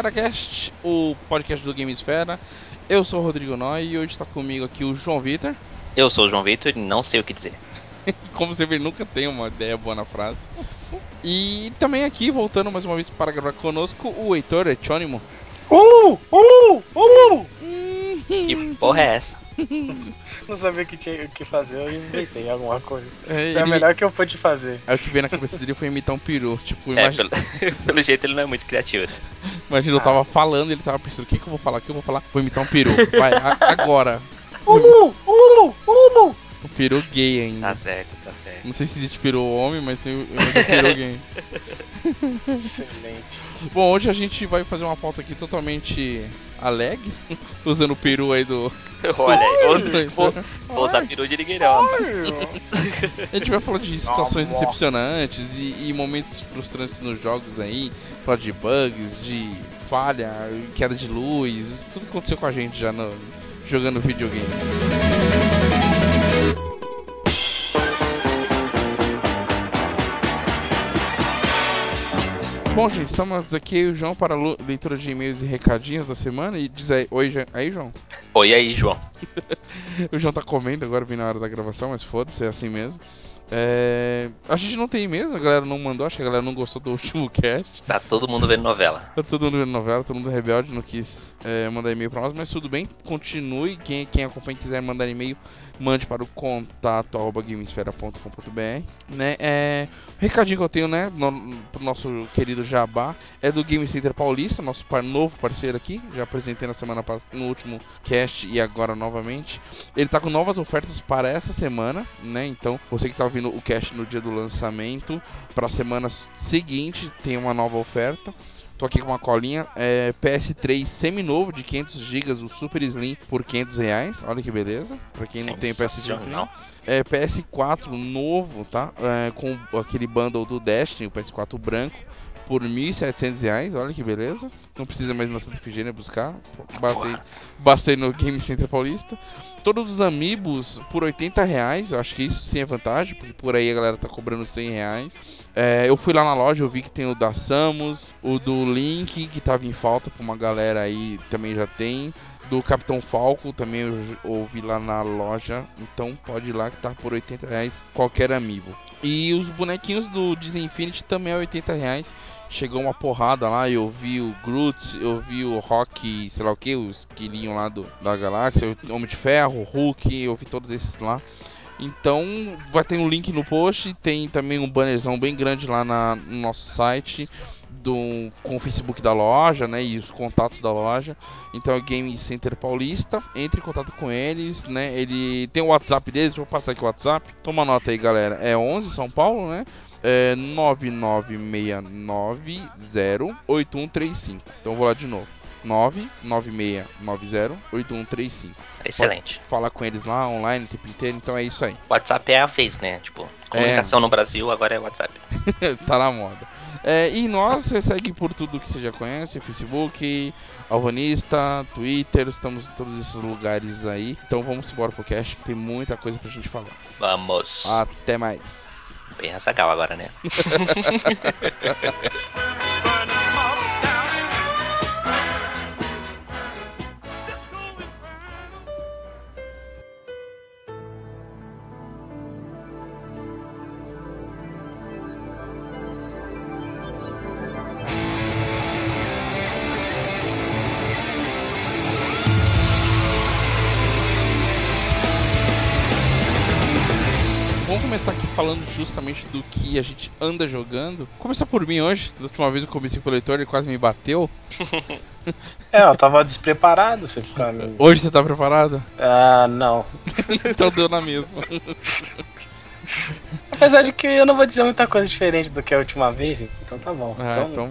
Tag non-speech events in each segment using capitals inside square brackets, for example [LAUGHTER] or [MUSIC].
o EsferaCast, o podcast do Game Esfera. Eu sou o Rodrigo Noy e hoje está comigo aqui o João Vitor. Eu sou o João Vitor e não sei o que dizer. [LAUGHS] Como você vê, nunca tem uma ideia boa na frase. E também aqui, voltando mais uma vez para gravar conosco, o Heitor Etônimo. Uh! Uh! Uh! Que porra é essa? [LAUGHS] Não sabia o que tinha que fazer, eu inventei alguma coisa. É, É a ele- melhor que eu pude fazer. Aí o que veio na cabeça dele foi imitar um peru. Tipo, É, imagina, pelo, [LAUGHS] pelo jeito ele não é muito criativo. imagina eu tava falando, ele tava pensando, o que, que eu vou falar? O que eu vou falar? Vou imitar um peru. Vai, a- agora. Uh! Uh! Uh! O peru gay ainda. Tá certo, tá certo. Não sei se existe peru homem, mas tem o peru gay. Excelente. Bom, hoje a gente vai fazer uma pauta aqui totalmente alegre, [LAUGHS] usando o peru aí do. [LAUGHS] Olha aí, vou, vou, usar peru de rapaz. A gente vai falar de situações Amor. decepcionantes e, e momentos frustrantes nos jogos aí, falar de bugs, de falha, queda de luz, tudo que aconteceu com a gente já no- jogando videogame. Bom, gente, estamos aqui o João para a leitura de e-mails e recadinhos da semana. E diz aí, oi, Ja- aí, João. Oi aí, João. [LAUGHS] O João tá comendo agora, bem na hora da gravação, mas foda-se, é assim mesmo. É, A gente não tem mesmo, a galera não mandou, acho que a galera não gostou do [LAUGHS] último cast. Tá todo mundo vendo novela. Tá todo mundo vendo novela, todo mundo rebelde, não quis é, mandar e-mail pra nós, mas tudo bem, continue. Quem, quem acompanha quiser mandar e-mail, mande para o contato arroba gamesfera.com.br. Né? É, o recadinho que eu tenho, né, no, pro nosso querido Jabá, é do Game Center Paulista, nosso par- novo parceiro aqui. Já apresentei na semana no último cast e agora novamente. Ele tá com novas ofertas para essa semana, né? Então, você que tá ouvindo o cast no dia do lançamento, para a semana seguinte tem uma nova oferta. Tô aqui com uma colinha, é, PS3 seminovo de 500 GB, o Super Slim por 500 reais. Olha que beleza. Pra quem não tem PS3, Sensacional. é, PS4 novo, tá? É, com aquele bundle do Destiny, o PS4 branco, por 1.700 reais. Olha que beleza. Não precisa mais na Santa Efigênia buscar. Bastei, bastei no Game Center Paulista. Todos os Amiibos por 80 reais. Eu acho que isso sim é vantagem, porque por aí a galera tá cobrando 100 reais. É, eu fui lá na loja, eu vi que tem o da Samus, o do Link, que tava em falta pra uma galera aí, também já tem. Do Capitão Falco também eu ouvi lá na loja. Então pode ir lá que tá por 80 reais qualquer amiibo. E os bonequinhos do Disney Infinity também é 80 reais. Chegou uma porrada lá, eu vi o Groot, eu vi o Rock, sei lá o que, o esquilinho lá do, da galáxia, o Homem de Ferro, o Hulk, eu vi todos esses lá. Então vai ter um link no post, tem também um bannerzão bem grande lá na- no nosso site do, com o Facebook da loja, né, e os contatos da loja. Então é o Game Center Paulista, entre em contato com eles, né? Ele tem o WhatsApp deles, vou passar aqui o WhatsApp. Toma nota aí, galera. É 11 São Paulo, né? É 996908135. Então vou lá de novo. 996908135. Excelente. Falar com eles lá online o tempo inteiro, então é isso aí. WhatsApp é a Face, né? Tipo, comunicação no Brasil agora é WhatsApp. [LAUGHS] tá na moda. É, e nós, você segue por tudo que você já conhece, Facebook, Alvanista, Twitter, estamos em todos esses lugares aí. Então vamos embora pro cast que tem muita coisa pra gente falar. Vamos. Até mais. Bem Azaghal agora, né? [LAUGHS] do que a gente anda jogando. Começar por mim hoje. Da última vez eu comecei com o leitor, ele quase me bateu. [LAUGHS] É, eu tava despreparado você pra mim. [LAUGHS] Hoje você tá preparado? Ah, não. [LAUGHS] então deu na mesma. Apesar de que eu não vou dizer muita coisa diferente do que a última vez, então tá bom. Ah, então.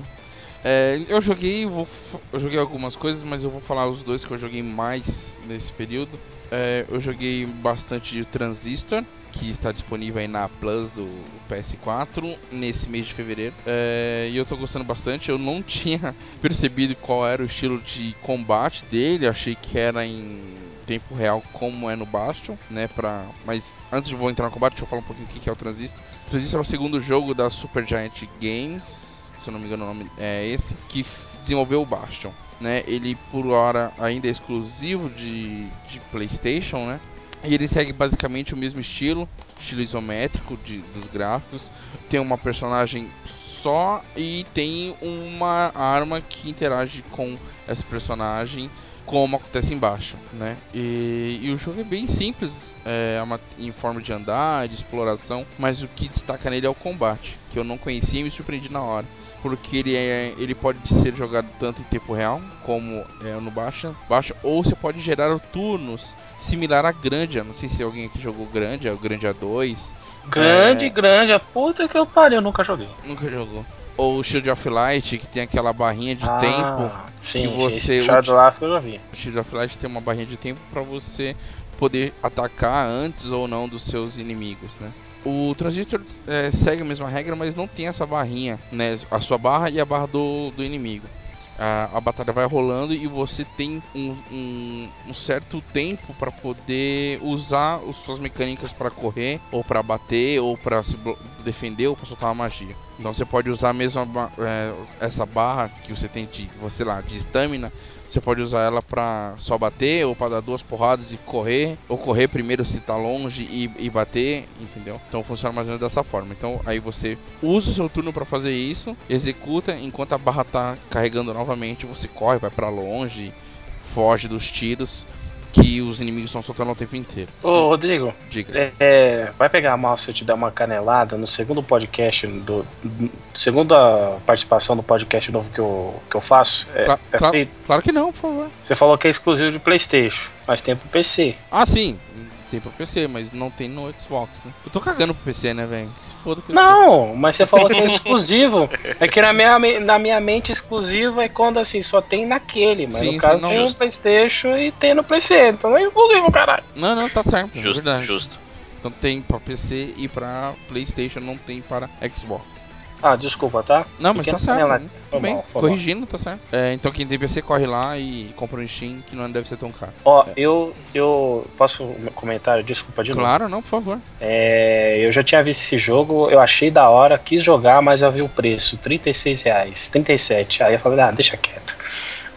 É, eu joguei, vou, eu joguei algumas coisas, mas eu vou falar os dois que eu joguei mais nesse período. É, eu joguei bastante de Transistor, que está disponível aí na Plus do PS4 nesse mês de fevereiro. É, e eu tô gostando bastante. Eu não [LAUGHS] tinha percebido qual era o estilo de combate dele, achei que era em tempo real como é no Bastion, né, pra... Mas antes de eu entrar no combate, deixa eu falar um pouquinho o que é o Transistor. O Transistor é o segundo jogo da Supergiant Games, se eu não me engano o nome é esse, que desenvolveu o Bastion. Né, ele por hora ainda é exclusivo de, de PlayStation, né? E ele segue basicamente o mesmo estilo, estilo isométrico de, dos gráficos. Tem uma personagem só e tem uma arma que interage com essa personagem como acontece embaixo, né? E, e, o jogo é bem simples, é uma, em forma de andar, de exploração, mas o que destaca nele é o combate, que eu não conhecia e me surpreendi na hora, porque ele, é, ele pode ser jogado tanto em tempo real como é, no baixa, baixa, ou você pode gerar turnos similar a Grandia. Não sei se alguém aqui jogou Grandia, o Grandia 2. Grande, é... grande, a puta que eu pariu, eu nunca joguei. Nunca jogou ou Shield of Light, que tem aquela barrinha de ah, tempo sim, que você. Shield of eu já vi. O Shield of Light tem uma barrinha de tempo para você poder atacar antes ou não dos seus inimigos, né? O Transistor é, segue a mesma regra, mas não tem essa barrinha, né? A sua barra e a barra do, do inimigo a, a batalha vai rolando e você tem um, um, um certo tempo para poder usar as suas mecânicas para correr, ou para bater, ou para se defender, ou para soltar uma magia. Então você pode usar mesmo é, essa barra que você tem de, sei lá, de stamina você pode usar ela pra só bater, ou pra dar duas porradas e correr, ou correr primeiro se tá longe e, e bater, entendeu? Então funciona mais ou menos dessa forma. Então aí você usa o seu turno para fazer isso, executa, enquanto a barra tá carregando novamente, você corre, vai para longe, foge dos tiros que os inimigos estão soltando o tempo inteiro. Ô, Rodrigo, diga. É, é, vai pegar mal se eu te dar uma canelada no segundo podcast, do, do segunda participação do podcast novo que eu, que eu faço? É, Cla é claro, claro que não, por favor. Você falou que é exclusivo de PlayStation, mas tem pro PC. Ah, sim tem pro PC, mas não tem no Xbox, né? Eu tô cagando pro PC, né, velho? Se foda PC. Não, mas você falou que é exclusivo. é que na minha, na minha mente exclusivo é quando assim, só tem naquele, mas sim, no caso sim, tem justo. no Playstation e tem no PC, então é exclusivo, caralho. Não, não, tá certo. É justo, verdade. justo. Então tem pra PC e pra Playstation, não tem para Xbox. Ah, desculpa, tá? Não, mas tá certo. Né? Tudo bem. Mal, Corrigindo, mal. tá certo. É, então quem tem PC corre lá e compra um Steam que não deve ser tão caro. Ó, é. eu, eu. Posso um comentário? Desculpa de claro, novo. Claro, não, por favor. É, eu já tinha visto esse jogo, eu achei da hora, quis jogar, mas eu vi o preço: 36 reais, 37. Aí eu falei, ah, deixa quieto.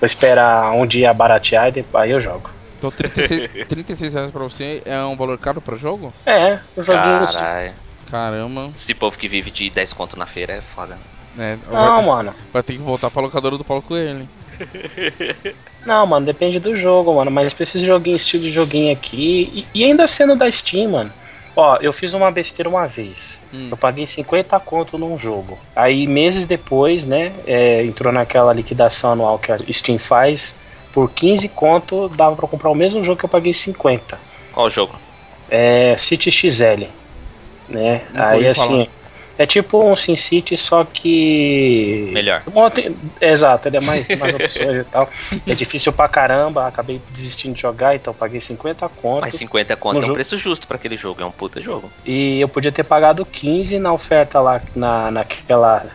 Vou esperar um dia baratear e depois, aí eu jogo. Então 36, 36 reais pra você é um valor caro pra jogo? É, eu joguei Caralho. Caramba. Esse povo que vive de 10 conto na feira é foda. É, não, vai, mano. Vai ter que voltar pra locadora do Paulo Coelho. [LAUGHS] Não, mano, depende do jogo, mano. Mas pra esses joguinhos, estilo de joguinho aqui. E, e, ainda sendo da Steam, mano. Ó, eu fiz uma besteira uma vez. Hum. Eu paguei 50 conto num jogo. Aí, meses depois, né, é, entrou naquela liquidação anual que a Steam faz. Por 15 conto, dava pra comprar o mesmo jogo que eu paguei 50. Qual jogo? É City XL né? Não Aí assim, é tipo um Sin City, só que. Melhor. Exato, ele é mais, mais opções e tal. É difícil pra caramba, acabei desistindo de jogar, então paguei 50 conto. Mas 50 conto é um jogo. preço justo para aquele jogo, é um puta jogo. E eu podia ter pagado 15 na oferta lá, na, naquela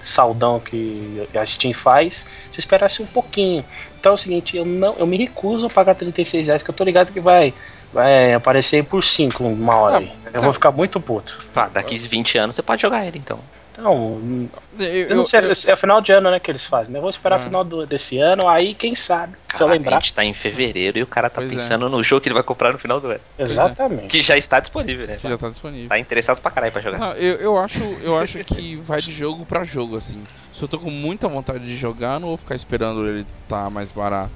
saldão que a Steam faz, se esperasse um pouquinho. Então é o seguinte, eu não eu me recuso a pagar 36 reais, que eu tô ligado que vai vai aparecer por 5 uma hora aí. Eu tá. vou ficar muito puto. Tá, daqui 20 anos você pode jogar ele então. Então, eu, eu não sei, eu, é final de ano, né, que eles fazem. Né? Eu vou esperar o ah. final do, desse ano, aí quem sabe, Caraca, se eu lembrar. A gente tá em fevereiro e o cara tá pois é. pensando é. no jogo que ele vai comprar no final do ano. Exatamente. Que já está disponível, né? Que já tá disponível. Tá interessado pra caralho pra jogar. Não, eu, eu, acho, eu acho que vai de jogo pra jogo, assim. Se eu tô com muita vontade de jogar, não vou ficar esperando ele tá mais barato.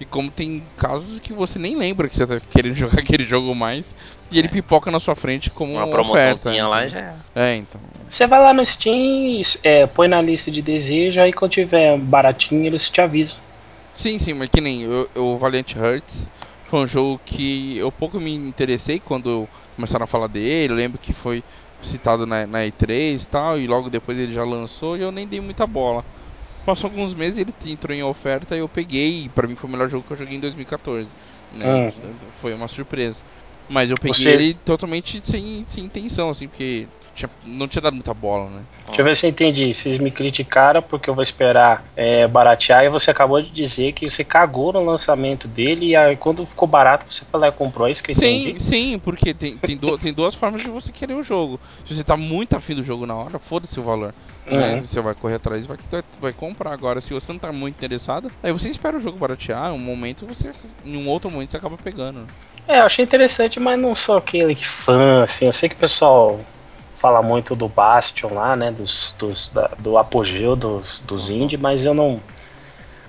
E como tem casos que você nem lembra que você tá querendo [LAUGHS] jogar aquele jogo mais e ele é. pipoca na sua frente como uma promoçãozinha oferta, lá já é. É, então. Você vai lá no Steam, é, põe na lista de desejo, aí quando tiver baratinho eles te avisam. Sim, sim, mas que nem o Valiant Hearts foi um jogo que eu pouco me interessei quando começaram a falar dele. Eu lembro que foi citado na, na E3 e tal, e logo depois ele já lançou e eu nem dei muita bola. Passou alguns meses ele entrou em oferta e eu peguei. E pra mim foi o melhor jogo que eu joguei em 2014. Né? Uhum. Foi uma surpresa. Mas eu peguei Você... ele totalmente sem, sem intenção, assim, porque tinha, não tinha dado muita bola, né? Deixa eu ver se eu entendi. Vocês me criticaram porque eu vou esperar é, baratear e você acabou de dizer que você cagou no lançamento dele e aí quando ficou barato você lá e comprou, é isso que eu Sim, entendi? sim, porque tem, tem, do, tem duas formas de você querer o jogo. Se você tá muito afim do jogo na hora, foda-se o valor. Uhum. Né? Você vai correr atrás e vai, vai comprar. Agora, se você não tá muito interessado, aí você espera o jogo baratear, um momento você. Em um outro momento você acaba pegando. Né? É, eu achei interessante, mas não sou aquele fã, assim. Eu sei que o pessoal fala muito do Bastion lá, né? Dos, dos da, do apogeu dos, dos indie, mas eu não.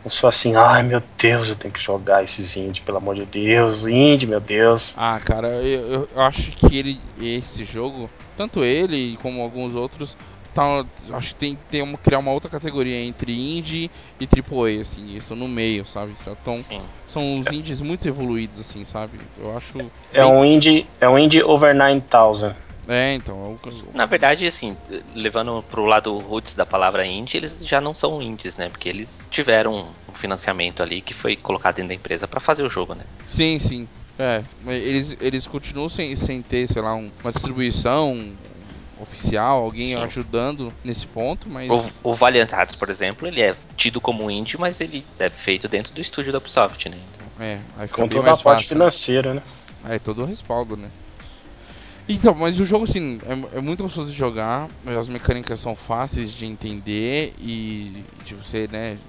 Não sou assim, ai meu Deus, eu tenho que jogar esses indie, pelo amor de Deus, indie, meu Deus. Ah, cara, eu, eu acho que ele, esse jogo, tanto ele como alguns outros, tá, acho que tem que ter uma, criar uma outra categoria entre indie e AAA, assim, isso no meio, sabe? Então, são os indies muito evoluídos, assim, sabe? Eu acho. É bem... um indie, é um indie over 9000. É, então. Eu... Na verdade, assim, levando pro lado roots da palavra indie, eles já não são indies, né? Porque eles tiveram um financiamento ali que foi colocado dentro da empresa para fazer o jogo, né? Sim, sim. É, eles, eles continuam sem, sem ter, sei lá, um, uma distribuição oficial, alguém sim. ajudando nesse ponto, mas... O, o Valiant Hearts, por exemplo, ele é tido como indie, mas ele é feito dentro do estúdio da Ubisoft, né? Então... É, aí fica Com toda a parte financeira, né? É, todo o respaldo, né? Então, mas o jogo, assim, é, é, muito gostoso de jogar, as mecânicas são fáceis de entender e de você, né...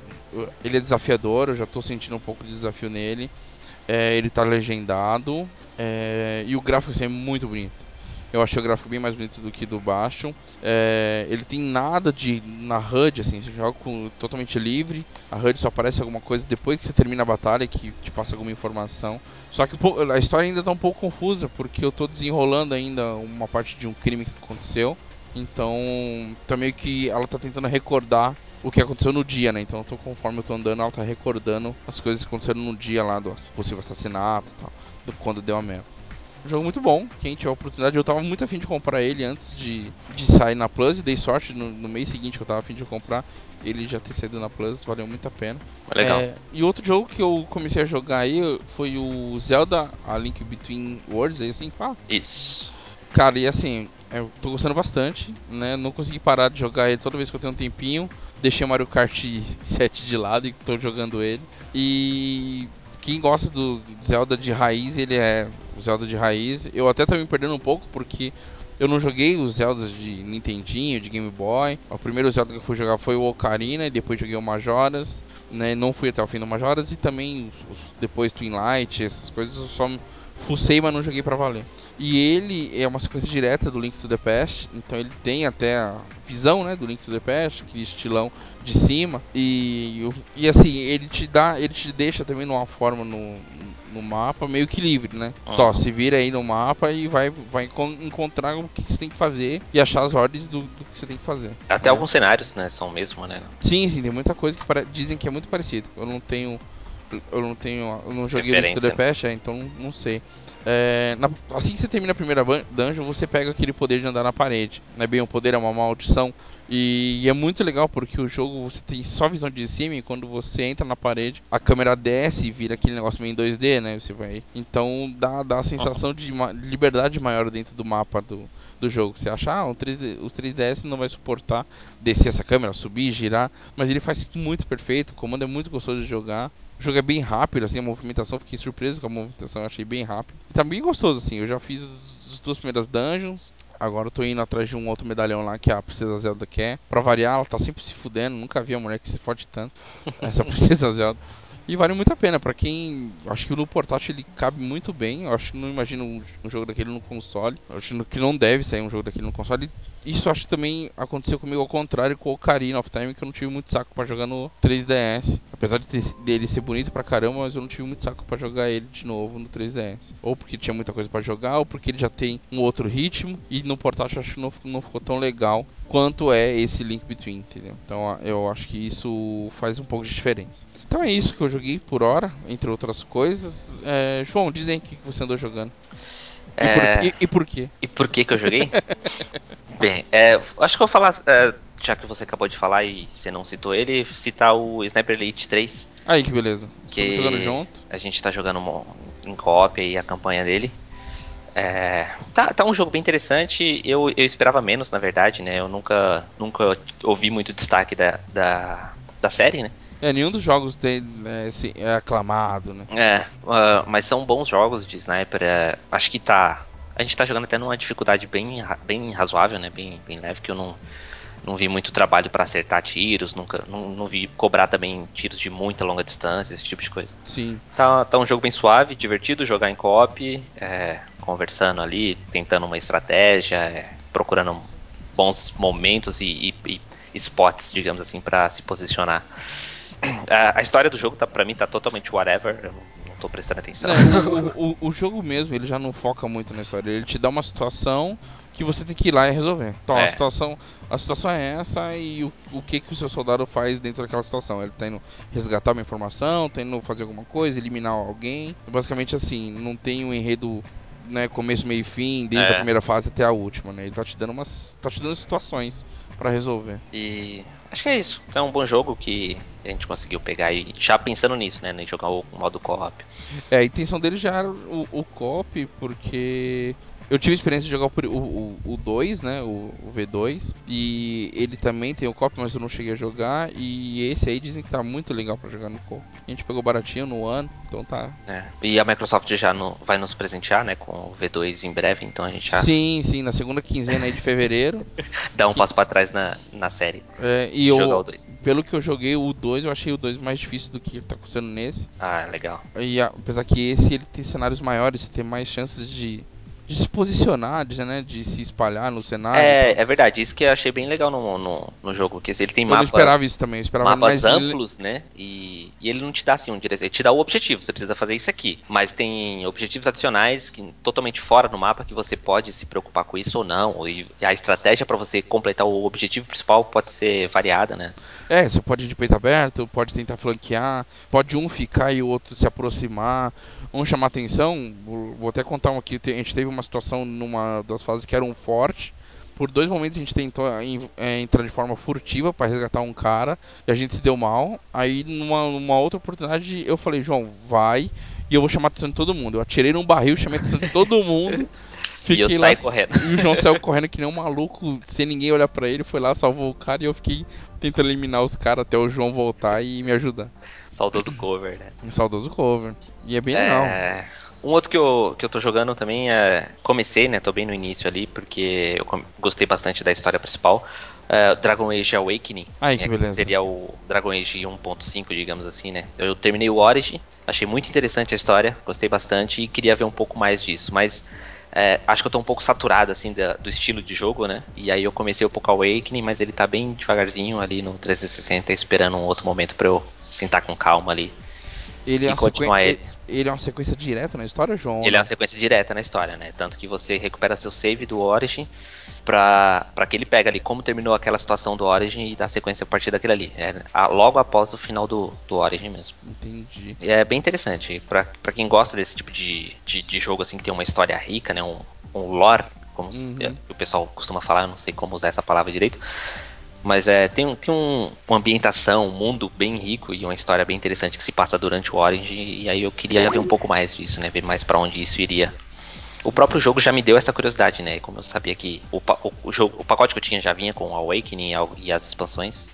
Ele é desafiador, eu já tô sentindo um pouco de desafio nele. É, ele tá legendado é, e o gráfico assim, é muito bonito. Eu achei o gráfico bem mais bonito do que do Bastion. É, ele tem nada de na HUD, assim, você joga com, totalmente livre. A HUD só aparece alguma coisa depois que você termina a batalha, que te passa alguma informação. Só que a história ainda está um pouco confusa, porque eu estou desenrolando ainda uma parte de um crime que aconteceu. Então, tá meio que ela tá tentando recordar o que aconteceu no dia, né? Então, tô, conforme eu tô andando, ela tá recordando as coisas que aconteceram no dia lá do possível assassinato e tal, do, quando deu a merda. Um jogo muito bom, quem tiver a oportunidade. Eu tava muito afim de comprar ele antes de, de sair na Plus e dei sorte no, no mês seguinte que eu tava afim de comprar. Ele já ter saído na Plus, valeu muito a pena. Legal. É, e outro jogo que eu comecei a jogar aí foi o Zelda A Link Between Worlds, é assim que fala? Isso. Cara, e assim, eu tô gostando bastante, né? Não consegui parar de jogar ele toda vez que eu tenho um tempinho. Deixei Mario Kart [LAUGHS] 7 de lado e tô jogando ele. E quem gosta do Zelda de raiz, ele é o Zelda de raiz. Eu até tô me perdendo um pouco porque eu não joguei os Zeldas de Nintendinho, de Game Boy. O primeiro Zelda que eu fui jogar foi o Ocarina e depois joguei o Majora's, né? Não fui até o fim do Majora's e também os, depois Twin Light, essas coisas eu só fucei, mas não joguei para valer. E ele é uma sequência direta do Link to the Past, então ele tem até a visão, né, do Link to the Past, aquele estilão de cima e e assim, ele te dá, ele te deixa também numa forma no, no mapa meio que livre, né? Uhum. Então, se vira aí no mapa e vai vai encontrar o que você tem que fazer e achar as ordens do, do que você tem que fazer. Até né? alguns cenários, né, são mesmo, né? Sim, sim, tem muita coisa que dizem que é muito parecido. Eu não tenho eu não tenho. Eu não joguei o Link to the Past, é, então não sei. É, na, assim que você termina a primeira dungeon, você pega aquele poder de andar na parede. Não é bem um poder, é uma maldição. E, e, é muito legal porque o jogo você tem só visão de cima e quando você entra na parede, a câmera desce e vira aquele negócio meio em 2D, né? Você vai. Então dá, dá a sensação de liberdade maior dentro do mapa do, do jogo. Você acha, ah, 3D, os 3DS não vai suportar descer essa câmera, subir, girar, mas ele faz muito perfeito, o comando é muito gostoso de jogar. O jogo é bem rápido, assim, a movimentação, fiquei surpreso com a movimentação, achei bem rápido. E tá bem gostoso, assim, eu já fiz as duas primeiras dungeons, agora eu tô indo atrás de um outro medalhão lá que a Princesa Zelda quer. Pra variar, ela tá sempre se fudendo, nunca vi a mulher que se fode tanto, [LAUGHS] essa Princesa Zelda. E vale muito a pena para quem. Acho que no portátil ele cabe muito bem. Eu acho que não imagino um, jogo daquele no console. Eu acho que não deve sair um jogo daquele no console. Isso acho que também aconteceu comigo ao contrário com o Ocarina of Time, que eu não tive muito saco para jogar no 3DS. Apesar de ter, dele ser bonito pra caramba, mas eu não tive muito saco para jogar ele de novo no 3DS. Ou porque tinha muita coisa para jogar, ou porque ele já tem um outro ritmo. E no portátil acho que não, não ficou tão legal quanto é esse Link Between, entendeu? Então eu acho que isso faz um pouco de diferença. Então é isso que eu joguei por hora, entre outras coisas. É, João, dizem o que você andou jogando. E, é... por, e, e, por quê? E por que que eu joguei? [LAUGHS] Bem, é, acho que eu vou falar, é, já que você acabou de falar e você não citou ele, citar o Sniper Elite 3. Aí que beleza. Que Estamos jogando junto. A gente tá jogando em co-op aí a campanha dele. É, tá, tá um jogo bem interessante. Eu, eu esperava menos, na verdade, né? Eu nunca, nunca ouvi muito destaque da, da, da série, né? É, nenhum dos jogos tem, é, assim, é aclamado, né? É, uh, mas são bons jogos de sniper. É, acho que tá. A gente tá jogando até numa dificuldade bem, bem razoável, né? Bem, bem leve, que eu não. não vi muito trabalho para acertar tiros, nunca, não, não, vi cobrar também tiros de muita longa distância, esse tipo de coisa. Sim. Tá, tá um jogo bem suave, divertido, jogar em co-op, é, conversando ali, tentando uma estratégia, é, procurando bons momentos e, e, e spots, digamos assim, para se posicionar. A, a, história do jogo, tá, pra mim, tá totalmente whatever. Eu não tô prestando atenção. [LAUGHS] o, o, o, jogo mesmo, ele já não foca muito na história. Ele te dá uma situação que você tem que ir lá e resolver. Então, é. a, situação, a situação é essa e o, o que, que o seu soldado faz dentro daquela situação. Ele tá indo resgatar uma informação, tá indo fazer alguma coisa, eliminar alguém. Basicamente assim, não tem um enredo né, começo, meio e fim, desde é. a primeira fase até a última, né? Ele tá te dando umas. tá te dando situações para resolver. E acho que é isso. É um bom jogo que a gente conseguiu pegar e já pensando nisso, né? Nem jogar o modo co-op. É, a intenção dele já era o, o co-op, porque eu tive a experiência de jogar o, o, 2, né? O, o, V2. E ele também tem o cop, mas eu não cheguei a jogar. E esse aí dizem que tá muito legal para jogar no cop. A gente pegou baratinho no ano, então tá. É. E a Microsoft já no, vai nos presentear, né? Com o V2 em breve, então a gente já. Sim, sim, na segunda quinzena aí de fevereiro. [LAUGHS] Dá um que... passo para trás na, na série. É, e eu, pelo que eu joguei o 2, eu achei o 2 mais difícil do que tá acontecendo nesse. Ah, legal. E apesar que esse ele tem cenários maiores, você tem mais chances de de se posicionar, de, né, de se espalhar no cenário. É, é verdade, isso que eu achei bem legal no, no, no jogo, porque ele tem mapas. Eu esperava isso também, eu esperava mapas mais amplos, né? E, e ele não te dá assim um direção, ele te dá o objetivo, você precisa fazer isso aqui. Mas tem objetivos adicionais que totalmente fora no mapa que você pode se preocupar com isso ou não. E a estratégia para você completar o objetivo principal pode ser variada, né? É, você pode ir de peito aberto, pode tentar flanquear, pode um ficar e o outro se aproximar, um chamar atenção. Vou até contar um aqui, a gente teve uma situação numa das fases que era um forte. Por dois momentos a gente tentou é, entrar de forma furtiva para resgatar um cara e a gente se deu mal. Aí numa, numa outra oportunidade eu falei, João, vai e eu vou chamar atenção de todo mundo. Eu atirei num barril, chamei atenção de todo mundo. [LAUGHS] Fiquei e eu lá, correndo. E o João saiu [LAUGHS] correndo que nem um maluco, sem ninguém olhar para ele, foi lá, salvou o cara e eu fiquei tentando eliminar os caras até o João voltar e me ajudar. Saudoso cover, né? Saudoso cover. E é bem é... legal. Um outro que eu, que eu tô jogando também é. Comecei, né? Tô bem no início ali, porque eu gostei bastante da história principal. Uh, Dragon Age Awakening. Ai, que né, beleza. seria o Dragon Age 1.5, digamos assim, né? Eu terminei o Origin, achei muito interessante a história, gostei bastante e queria ver um pouco mais disso. Mas é, acho que eu tô um pouco saturado, assim, da, do estilo de jogo, né? E aí eu comecei um pouco Awakening, mas ele tá bem devagarzinho ali no 360, esperando um outro momento para eu sentar com calma ali. Ele é, continuar ele. Ele é uma sequência direta na história, João? Ele é uma sequência direta na história, né? Tanto que você recupera seu save do Origin pra, pra que ele pega ali como terminou aquela situação do Origin e dá sequência a partir daquilo ali. É logo após o final do, do Origin mesmo. Entendi. É bem interessante. Pra, pra quem gosta desse tipo de, de, de jogo assim que tem uma história rica, né? Um, um lore, como uhum. o pessoal costuma falar, não sei como usar essa palavra direito. Mas é, tem, tem um, uma ambientação, um mundo bem rico e uma história bem interessante que se passa durante o Orange. E aí eu queria ver um pouco mais disso, né? Ver mais para onde isso iria. O próprio jogo já me deu essa curiosidade, né? Como eu sabia que o, o, o, jogo, o pacote que eu tinha já vinha com o Awakening e as expansões.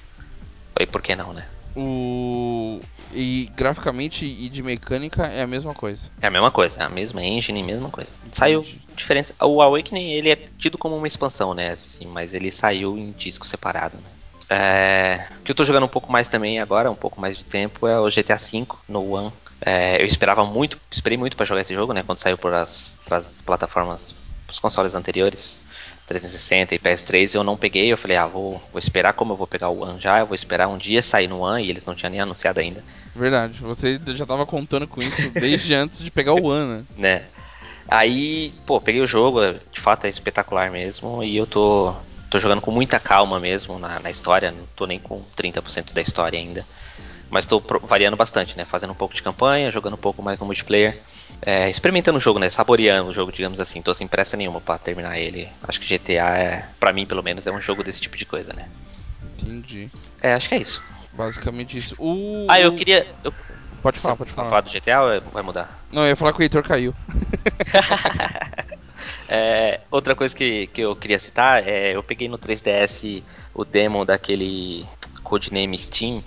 Foi por que não, né? O... E graficamente e de mecânica é a mesma coisa. É a mesma coisa, é a mesma engine, mesma coisa. Saiu Entendi. diferença. O Awakening ele é tido como uma expansão, né? Assim, mas ele saiu em disco separado, né? É, o que eu tô jogando um pouco mais também agora, um pouco mais de tempo, é o GTA V no One. É, eu esperava muito, esperei muito para jogar esse jogo, né? Quando saiu para as plataformas, os consoles anteriores. 360 e PS3 eu não peguei, eu falei, ah, vou, vou esperar como eu vou pegar o One já, eu vou esperar um dia sair no One e eles não tinham nem anunciado ainda. Verdade, você já tava contando com isso desde [LAUGHS] antes de pegar o One, né? né? Aí, pô, peguei o jogo, de fato é espetacular mesmo, e eu tô, tô jogando com muita calma mesmo na, na história, não tô nem com 30% da história ainda. Mas estou variando bastante, né? Fazendo um pouco de campanha, jogando um pouco mais no multiplayer é, experimentando o jogo, né? Saboreando o jogo, digamos assim. Tô sem pressa nenhuma para terminar ele. Acho que GTA é, para mim pelo menos, é um jogo desse tipo de coisa, né? Entendi. É, acho que é isso. Basicamente isso. O... Ah, eu queria. Eu... Pode falar, pode falar. falar do GTA ou vai mudar? Não, eu ia falar que o Heitor caiu. [LAUGHS] é, outra coisa que, que eu queria citar é eu peguei no 3DS o demo daquele Codename Steam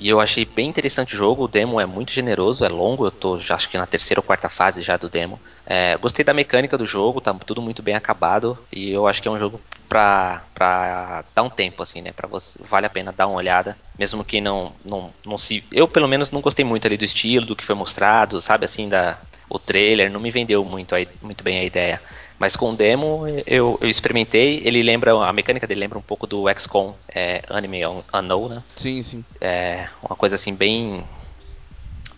E eu achei bem interessante o jogo. O demo é muito generoso, é longo. Eu tô já acho que na terceira ou quarta fase já do demo. É, gostei da mecânica do jogo, tá tudo muito bem acabado. E eu acho que é um jogo pra, pra dar um tempo, assim, né? Pra você, vale a pena dar uma olhada. Mesmo que não, não, não se. Eu, pelo menos, não gostei muito ali do estilo, do que foi mostrado, sabe? Assim, da, o trailer não me vendeu muito, muito bem a ideia. Mas com o demo eu, eu experimentei, ele lembra, a mecânica dele lembra um pouco do XCOM é, Anime Unknown, né? Sim, sim. É uma coisa assim bem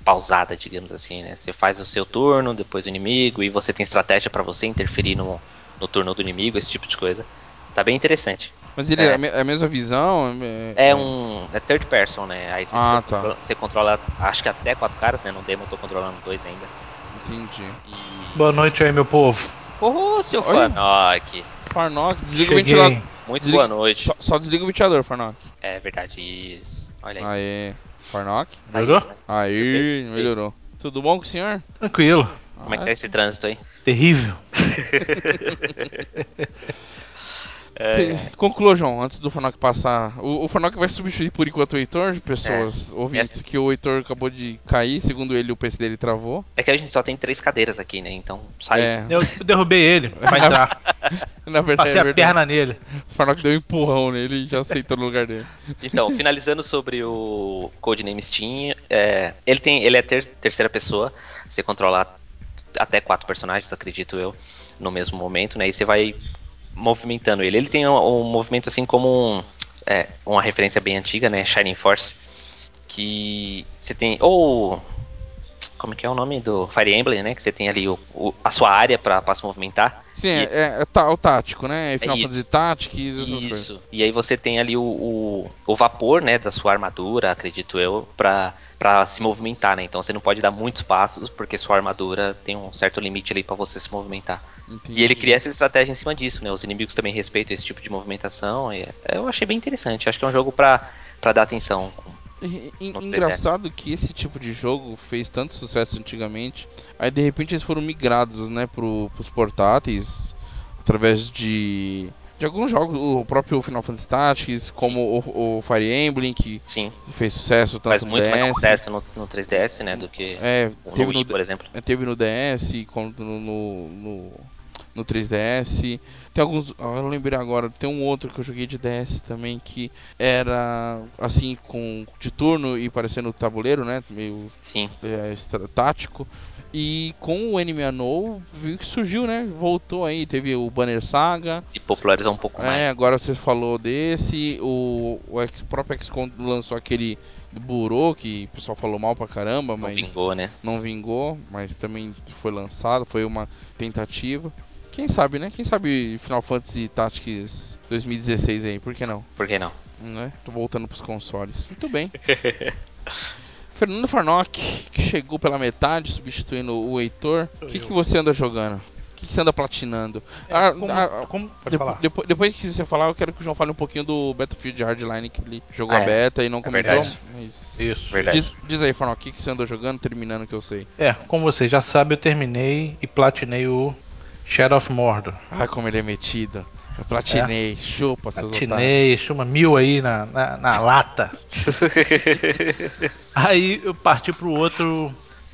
pausada, digamos assim, né? Você faz o seu turno, depois o inimigo, e você tem estratégia para você interferir no, no turno do inimigo, esse tipo de coisa. Tá bem interessante. Mas ele é, é a mesma visão? É, é, um. É third person, né? Aí você, ah, tá. controla, você controla, acho que até quatro caras, né? No demo eu tô controlando dois ainda. Entendi. E... Boa noite aí, meu povo. Ô, oh, seu Farnock. Farnock, desliga Cheguei. o ventilador. Muito desliga... boa noite. Só, só, desliga o ventilador, Farnock. É verdade, isso. Olha aí. Aê. Farnock? Melhorou? Aí, aí melhorou. Tudo bom com o senhor? Tranquilo. Como é que tá esse trânsito aí? Terrível. [LAUGHS] É... Conclua, João, antes do Fanoc passar. O, o Fanoc vai substituir por enquanto o Heitor, pessoas é. ouvintes, é. que o Heitor acabou de cair, segundo ele o PC dele travou. É que a gente só tem três cadeiras aqui, né? Então sai. É. Eu derrubei ele, vai entrar. [LAUGHS] Na verdade, Passei é a perna nele. O Fanoc deu um empurrão nele e já aceitou no lugar dele. [LAUGHS] Então, finalizando sobre o Codename Steam, é, ele, tem, ele é ter, terceira pessoa, você controla até quatro personagens, acredito eu, no mesmo momento, né? E você vai movimentando ele. Ele tem um, um movimento assim como um, é, uma referência bem antiga, né? Shining Force. Que você tem. Ou. Como que é o nome do Fire Emblem, né? Que você tem ali o, o a sua área para se movimentar. Sim, e, é, é, é, o tático, né? Final é Fantasy Tactics, essas isso. coisas. E aí você tem ali o, o, o, vapor, né? Da sua armadura, acredito eu, pra, pra se movimentar, né? Então você não pode dar muitos passos, porque sua armadura tem um certo limite ali para você se movimentar. Entendi. E ele cria essa estratégia em cima disso, né? Os inimigos também respeitam esse tipo de movimentação. E eu achei bem interessante. Acho que é um jogo para dar atenção. Engraçado que esse tipo de jogo fez tanto sucesso antigamente. Aí de repente eles foram migrados, né, pro, pros portáteis através de de alguns jogos, o próprio Final Fantasy Tactics, como o, o, Fire Emblem, que Sim. fez sucesso tanto Faz no muito DS. mais sucesso no, no 3DS, né, do que é, teve no Wii, no, por exemplo. É, teve no DS, como no, no, no 3DS. Tem alguns. Eu lembrei agora, tem um outro que eu joguei de DS também que era assim, com de turno e parecendo tabuleiro, né? Meio Sim. É, tático. E com o Anime Anou, viu que surgiu, né? Voltou aí, teve o Banner Saga. E popularizou um pouco é, mais. É, agora você falou desse. O, o próprio XCOM lançou aquele Burô, que o pessoal falou mal pra caramba, mas. Não vingou, né? Não vingou, mas também foi lançado, foi uma tentativa. Quem sabe, né? Quem sabe Final Fantasy Tactics 2016 aí, por que não? Por que não? Né? Tô voltando pros consoles. Muito bem. [LAUGHS] Fernando Farnock, que chegou pela metade, substituindo o Heitor. O que, que você anda jogando? O que, que você anda platinando? É, ah, como, ah, como, depois, depois, depois, que você falar, eu quero que o João fale um pouquinho do Battlefield Hardline, que ele jogou ah, a é. beta é. e não comentou. É mas... Isso, verdade. Diz, diz aí, Farnock, o que, que você andou jogando, terminando que eu sei. É, como você já sabe, eu terminei e platinei o Shadow of Mordor. Ah, como ele é metido. Eu platinei, é. chupa seus Platinei, chuma mil aí na, na, na lata. [LAUGHS] aí eu parti pro outro,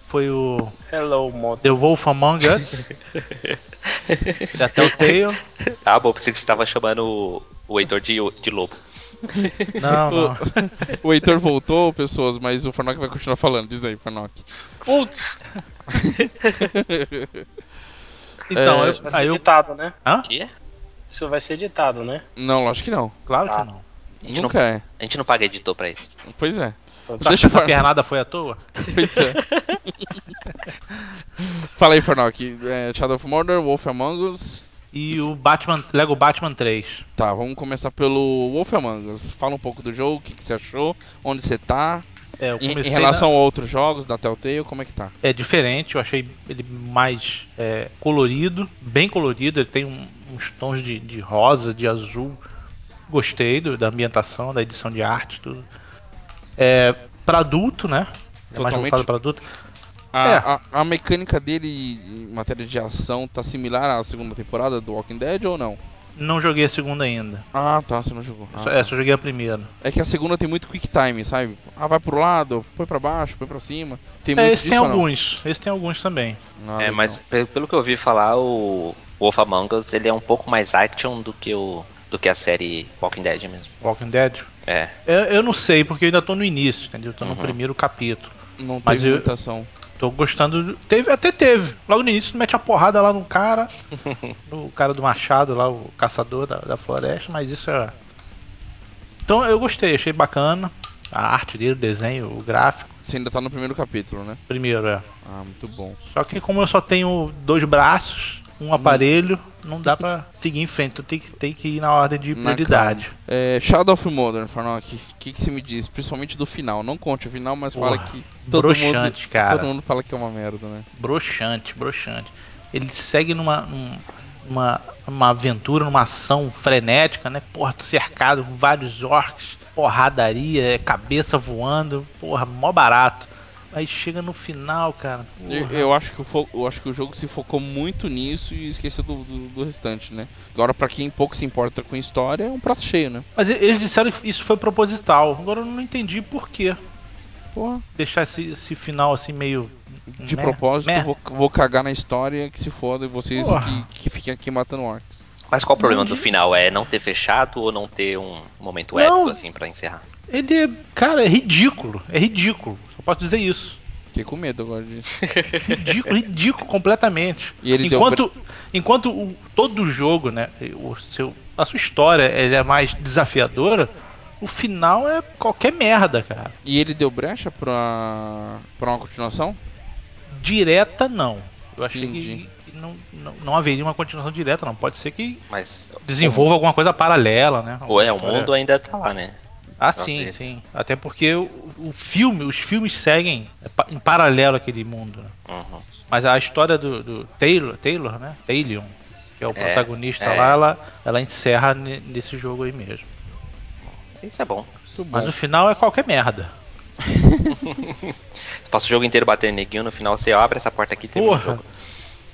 foi o Hello, Mod. The Wolf Among Us. [LAUGHS] da Telltale. Ah, bom, pensei que você estava chamando o, o Heitor de, de lobo. Não, [LAUGHS] não. O, o Heitor voltou, pessoas, mas o Farnock vai continuar falando. Diz aí, Farnock. Putz! Então, é, eu, vai ser editado, né? Hã? Que? Isso vai ser editado, né? Não, lógico que não. Claro ah. que não. A gente Nunca não, é. A gente não paga editor pra isso. Pois é. Tá Deixa essa pernada foi à toa? [LAUGHS] Pois é. [LAUGHS] Fala aí, Farnock. É, Shadow of Mordor, Wolf Among Us. E o Batman, Lego Batman 3. Tá, vamos começar pelo Wolf Among Us. Fala um pouco do jogo, o que, que você achou, onde você tá. É, em, em, relação na... a outros jogos da Telltale, como é que tá? É diferente, eu achei ele mais é, colorido, bem colorido, ele tem um, uns tons de, de, rosa, de azul. Gostei do, da ambientação, da edição de arte, tudo. É, para adulto, né? É Totalmente. mais voltado para adulto. A, é. a, a, mecânica dele em matéria de ação tá similar à segunda temporada do Walking Dead ou não? Não joguei a segunda ainda. Ah, tá, você não jogou. Ah, Só- É, só joguei a primeira. É que a segunda tem muito quick time, sabe? Ah, vai pro lado, põe pra baixo, põe pra cima. Tem É, muito esse tem disso, não? alguns. Esse tem alguns também. Ah, É, legal. mas pelo, que eu ouvi falar, o Wolf Among Us ele é um pouco mais action do que o do que a série Walking Dead mesmo. Walking Dead. É. Eu, eu não sei, porque eu ainda tô no início, entendeu? Eu tô no Uhum. primeiro capítulo. Não mas teve eu-. Tô gostando. Teve, até teve. Logo no início, mete a porrada lá no cara. [LAUGHS] no cara do machado lá, o caçador da, da floresta, mas isso é. Então eu gostei, achei bacana. A arte dele, o desenho, o gráfico. Você ainda tá no primeiro capítulo, né? Primeiro, é. Ah, muito bom. Só que como eu só tenho dois braços, um aparelho, não dá pra seguir em frente. Tu tem que, tem que ir na ordem de prioridade. É, Shadow of Modern, Farnock, o que, que você me diz? Principalmente do final. Não conte o final, mas fala que todo mundo, broxante, cara. todo mundo fala que é uma merda, né? broxante, broxante. Ele segue numa, num- numa, numa aventura, numa ação frenética, né? Porra, tô cercado com vários orcs, porradaria, é cabeça voando, porra, mó barato. Aí chega no final, cara. Eu, eu acho que o fo- eu acho que o jogo se focou muito nisso e esqueceu do, do, do restante, né? Agora, pra quem pouco se importa com história, é um prato cheio, né? Mas eles disseram que isso foi proposital. Agora eu não entendi por quê. Porra, Deixar esse, esse final assim meio. de propósito, vou, vou cagar na história que se foda e vocês Porra. que, que fiquem aqui matando orcs. Mas qual o problema do final? É não ter fechado ou não ter um momento Não. épico assim pra encerrar? Ele é. Cara, é ridículo. É ridículo. Posso dizer isso. Fiquei com medo agora [LAUGHS] disso. Ridículo, ridículo completamente. E ele deu enquanto enquanto o, todo o jogo, né, o seu, a sua história ele é mais desafiadora, o final é qualquer merda, cara. E ele deu brecha pra, pra uma continuação? Direta não. Eu achei Entendi. que, não, não, não haveria uma continuação direta, não. Pode ser que Mas desenvolva alguma coisa paralela, né? ou é, o história- mundo ainda tá lá, né? Ah, sim, sim. Até porque o, o filme, os filmes seguem em paralelo aquele mundo. né? Uhum. Mas a história do, do Taylor, Taylor, né? Taylor, que é o É, protagonista é. lá, ela, ela encerra ne- nesse jogo aí mesmo. Isso é bom. Muito bom. Mas no final é qualquer merda. [LAUGHS] Você passa o jogo inteiro batendo neguinho, no final você abre essa porta aqui e o Porra. jogo.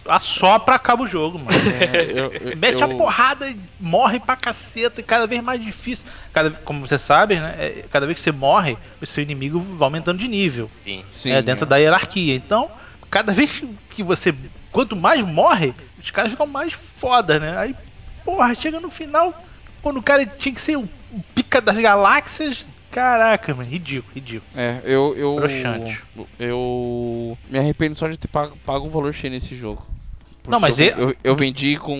Assopra, acaba o jogo, mano. [LAUGHS] É, eu- eu- [LAUGHS] Mete eu- a porrada e morre pra caceta, e cada vez mais difícil. Cada, como você sabe, né? é, Cada vez que você morre, o seu inimigo vai aumentando de nível. Sim. Sim, é, dentro é. da hierarquia. Então, cada vez que você. Quanto mais morre, os caras ficam mais foda, né? Aí, porra, chega no final. Quando o cara tinha que ser o, o pica das galáxias. Caraca, mano, ridículo, ridículo. É, eu. Eu, Broxante. eu me arrependo só de ter pago, pago um valor cheio nesse jogo. Não, mas eu, eu, eu vendi com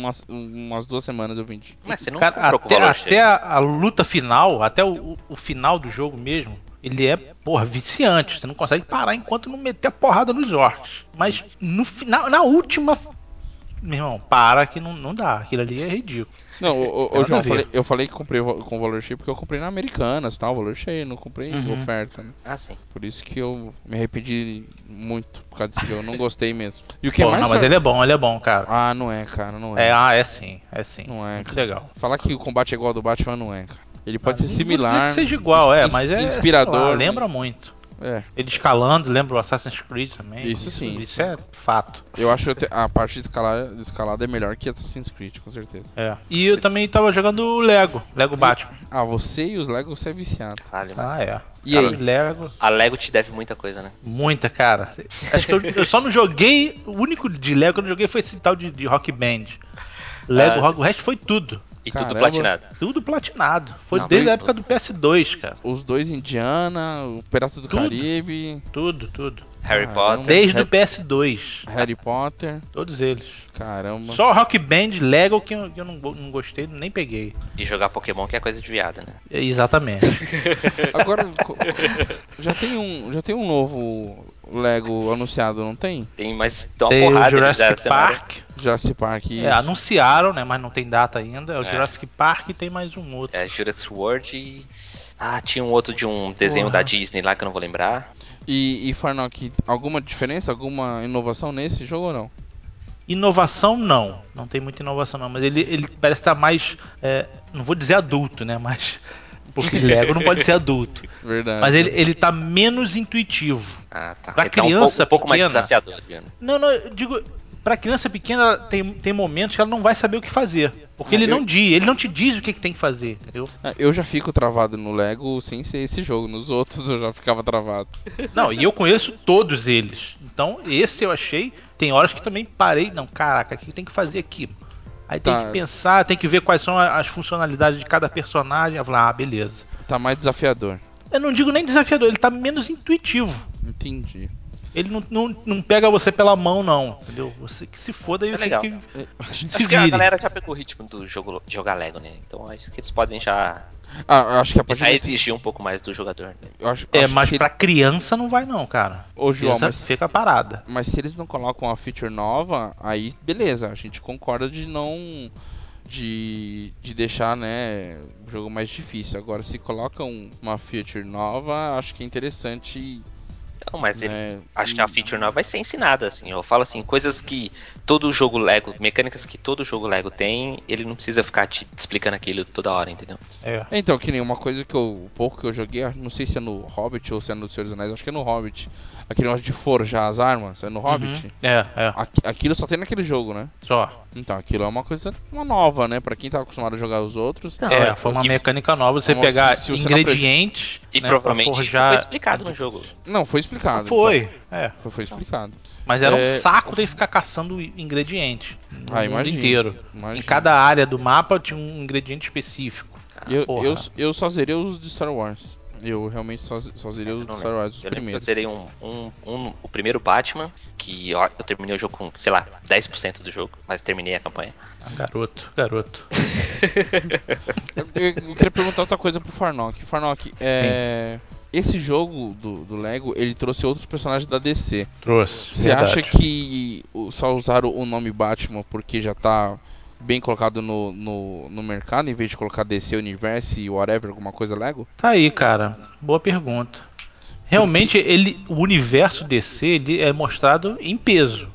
umas, umas duas semanas eu vendi. Mas você não Cara, até, valor até a, a luta final, até o, o- o final do jogo mesmo, ele é, porra, viciante. Você não consegue parar enquanto não meter a porrada nos orcs. Mas no final, na última. Meu irmão, para que não, não dá. Aquilo ali é ridículo. Não, Tem ô, nada João, eu falei, eu falei que comprei com valor cheio porque eu comprei na Americanas, tal, valor cheio, não comprei em Uhum. oferta. Né? Ah, sim. Por isso que eu me arrependi muito por causa jogo, eu não gostei mesmo. [LAUGHS] E o que Pô, mais não, mas ele é bom, ele é bom, cara. Ah, não é, cara, não é. É, ah, é sim, é sim. Não é, Muito cara. legal. Falar que o combate é igual ao do Batman não é, cara. Ele pode Ah, ser não similar. dizer que seja igual, é, mas é inspirador. lá, mas- lembra muito. É, Ele escalando, lembra o Assassin's Creed também. Isso sim, Isso isso. é fato. eu acho que a parte de escalada, de escalada é melhor que Assassin's Creed, com certeza. É. E eu também tava jogando o Lego, Lego Batman. Ah, você e os Lego você é viciado. Ah, é. E Cara, aí? Lego, A Lego te deve muita coisa, né? muita, cara. Acho que eu, eu só não joguei. O único de Lego que eu não joguei foi esse tal de, de Rock Band. Lego Ah. Rock, o resto foi tudo. E Caramba. tudo platinado. Tudo platinado. Foi Não, desde foi- a época do PS2, cara. Os dois Indiana, o Piratas do Tudo. Caribe, Tudo, tudo. Harry Caramba. Potter. Desde o Harry- PS2. Harry Potter. Todos eles. Caramba. Só Rock Band, Lego que eu, que eu não, não gostei, nem peguei. E jogar Pokémon que é coisa de viado, né? Exatamente. [LAUGHS] Agora, já tem um, já tem um novo Lego anunciado, não tem? Tem mais tem uma Tem porrada eles Jurassic. Park. Jurassic Park. É, isso. anunciaram, né? Mas não tem data ainda. É o É. Jurassic Park e tem mais um outro. É Jurassic World e. Ah, tinha um outro de um desenho Porra. da Disney lá que eu não vou lembrar. E, e Farnock, alguma diferença, alguma inovação nesse jogo ou não? Inovação não. Não tem muita inovação não. Mas ele, ele parece estar mais. é, não vou dizer adulto, né? Mas. Porque Lego não pode ser adulto. [LAUGHS] Verdade. Mas ele, ele tá menos intuitivo. Ah, tá. Pra Ele tá um criança pouco, um pouco mais pequena. desafiador, viu? Não, não, eu digo. pra criança pequena tem, tem momentos que ela não vai saber o que fazer. Porque Ah, ele eu- não diz, ele não te diz o que, que tem que fazer, entendeu? Ah, Eu já fico travado no Lego sem ser esse jogo. Nos outros eu já ficava travado. [LAUGHS] Não, e eu conheço todos eles. Então, esse eu achei. Tem horas que também parei. Não, caraca, o que tem que fazer aqui? Aí tem Tá. que pensar, tem que ver quais são as funcionalidades de cada personagem. Eu falar, ah, beleza. Tá mais desafiador. Eu não digo nem desafiador, ele tá menos intuitivo. Entendi. Ele não, não, não pega você pela mão, não. Entendeu? você que se foda e Isso é você legal. que se Acho que a vire. galera já pegou o ritmo do jogo de jogar Lego, né? Então acho que eles podem já Ah, eu acho que a partir a desse... exigir um pouco mais do jogador. Né? eu acho, É, acho mas que pra criança não vai não, cara. Ô, João, criança mas- fica parada. Mas se eles não colocam uma feature nova, aí beleza, a gente concorda de não. De, de deixar né, o jogo mais difícil. Agora, se colocam uma feature nova, acho que é interessante. Não, mas ele, né, acho que a feature nova vai ser ensinada, assim. Eu falo assim, coisas que todo jogo Lego, mecânicas que todo jogo Lego tem, ele não precisa ficar te explicando aquilo toda hora, entendeu? É. Então, que nem uma coisa que eu. O pouco que eu joguei, não sei se é no Hobbit ou se é no Senhor dos Anéis, acho que é no Hobbit. Aquele negócio de forjar as armas, é no Hobbit. Uhum. É, é. Aqui- Aquilo só tem naquele jogo, né? Só. Então, aquilo é uma coisa uma nova, né? Pra quem tá acostumado a jogar os outros. Não, é, é, foi uma mecânica nova você Uma- pegar se- se ingredientes E né, provavelmente pra isso forjar. foi explicado no jogo. Não, foi explicado. Foi, é. então. Foi, foi explicado. Mas era É. um saco ter que ficar caçando ingredientes no Ah, mundo imagino, inteiro. imagino. Em cada área do mapa tinha um ingrediente específico. Eu, eu, eu só zerei os de Star Wars. Eu realmente só, só zerei de não Star. Wars, os Eu que eu primeiros. zerei um, um, um- o primeiro Batman, que ó, eu terminei o jogo com, sei lá, 10% do jogo, mas terminei a campanha. Ah, garoto, garoto. [LAUGHS] Eu, eu queria perguntar outra coisa pro Farnock. Farnock, é. Esse jogo do, do Lego, ele trouxe outros personagens da DC. Trouxe. Você acha que o- só usaram o nome Batman porque já tá bem colocado no, no, no mercado, em vez de colocar DC Universe e whatever, alguma coisa Lego? Tá aí, cara. Boa pergunta. Realmente, ele, o universo DC ele é mostrado em peso.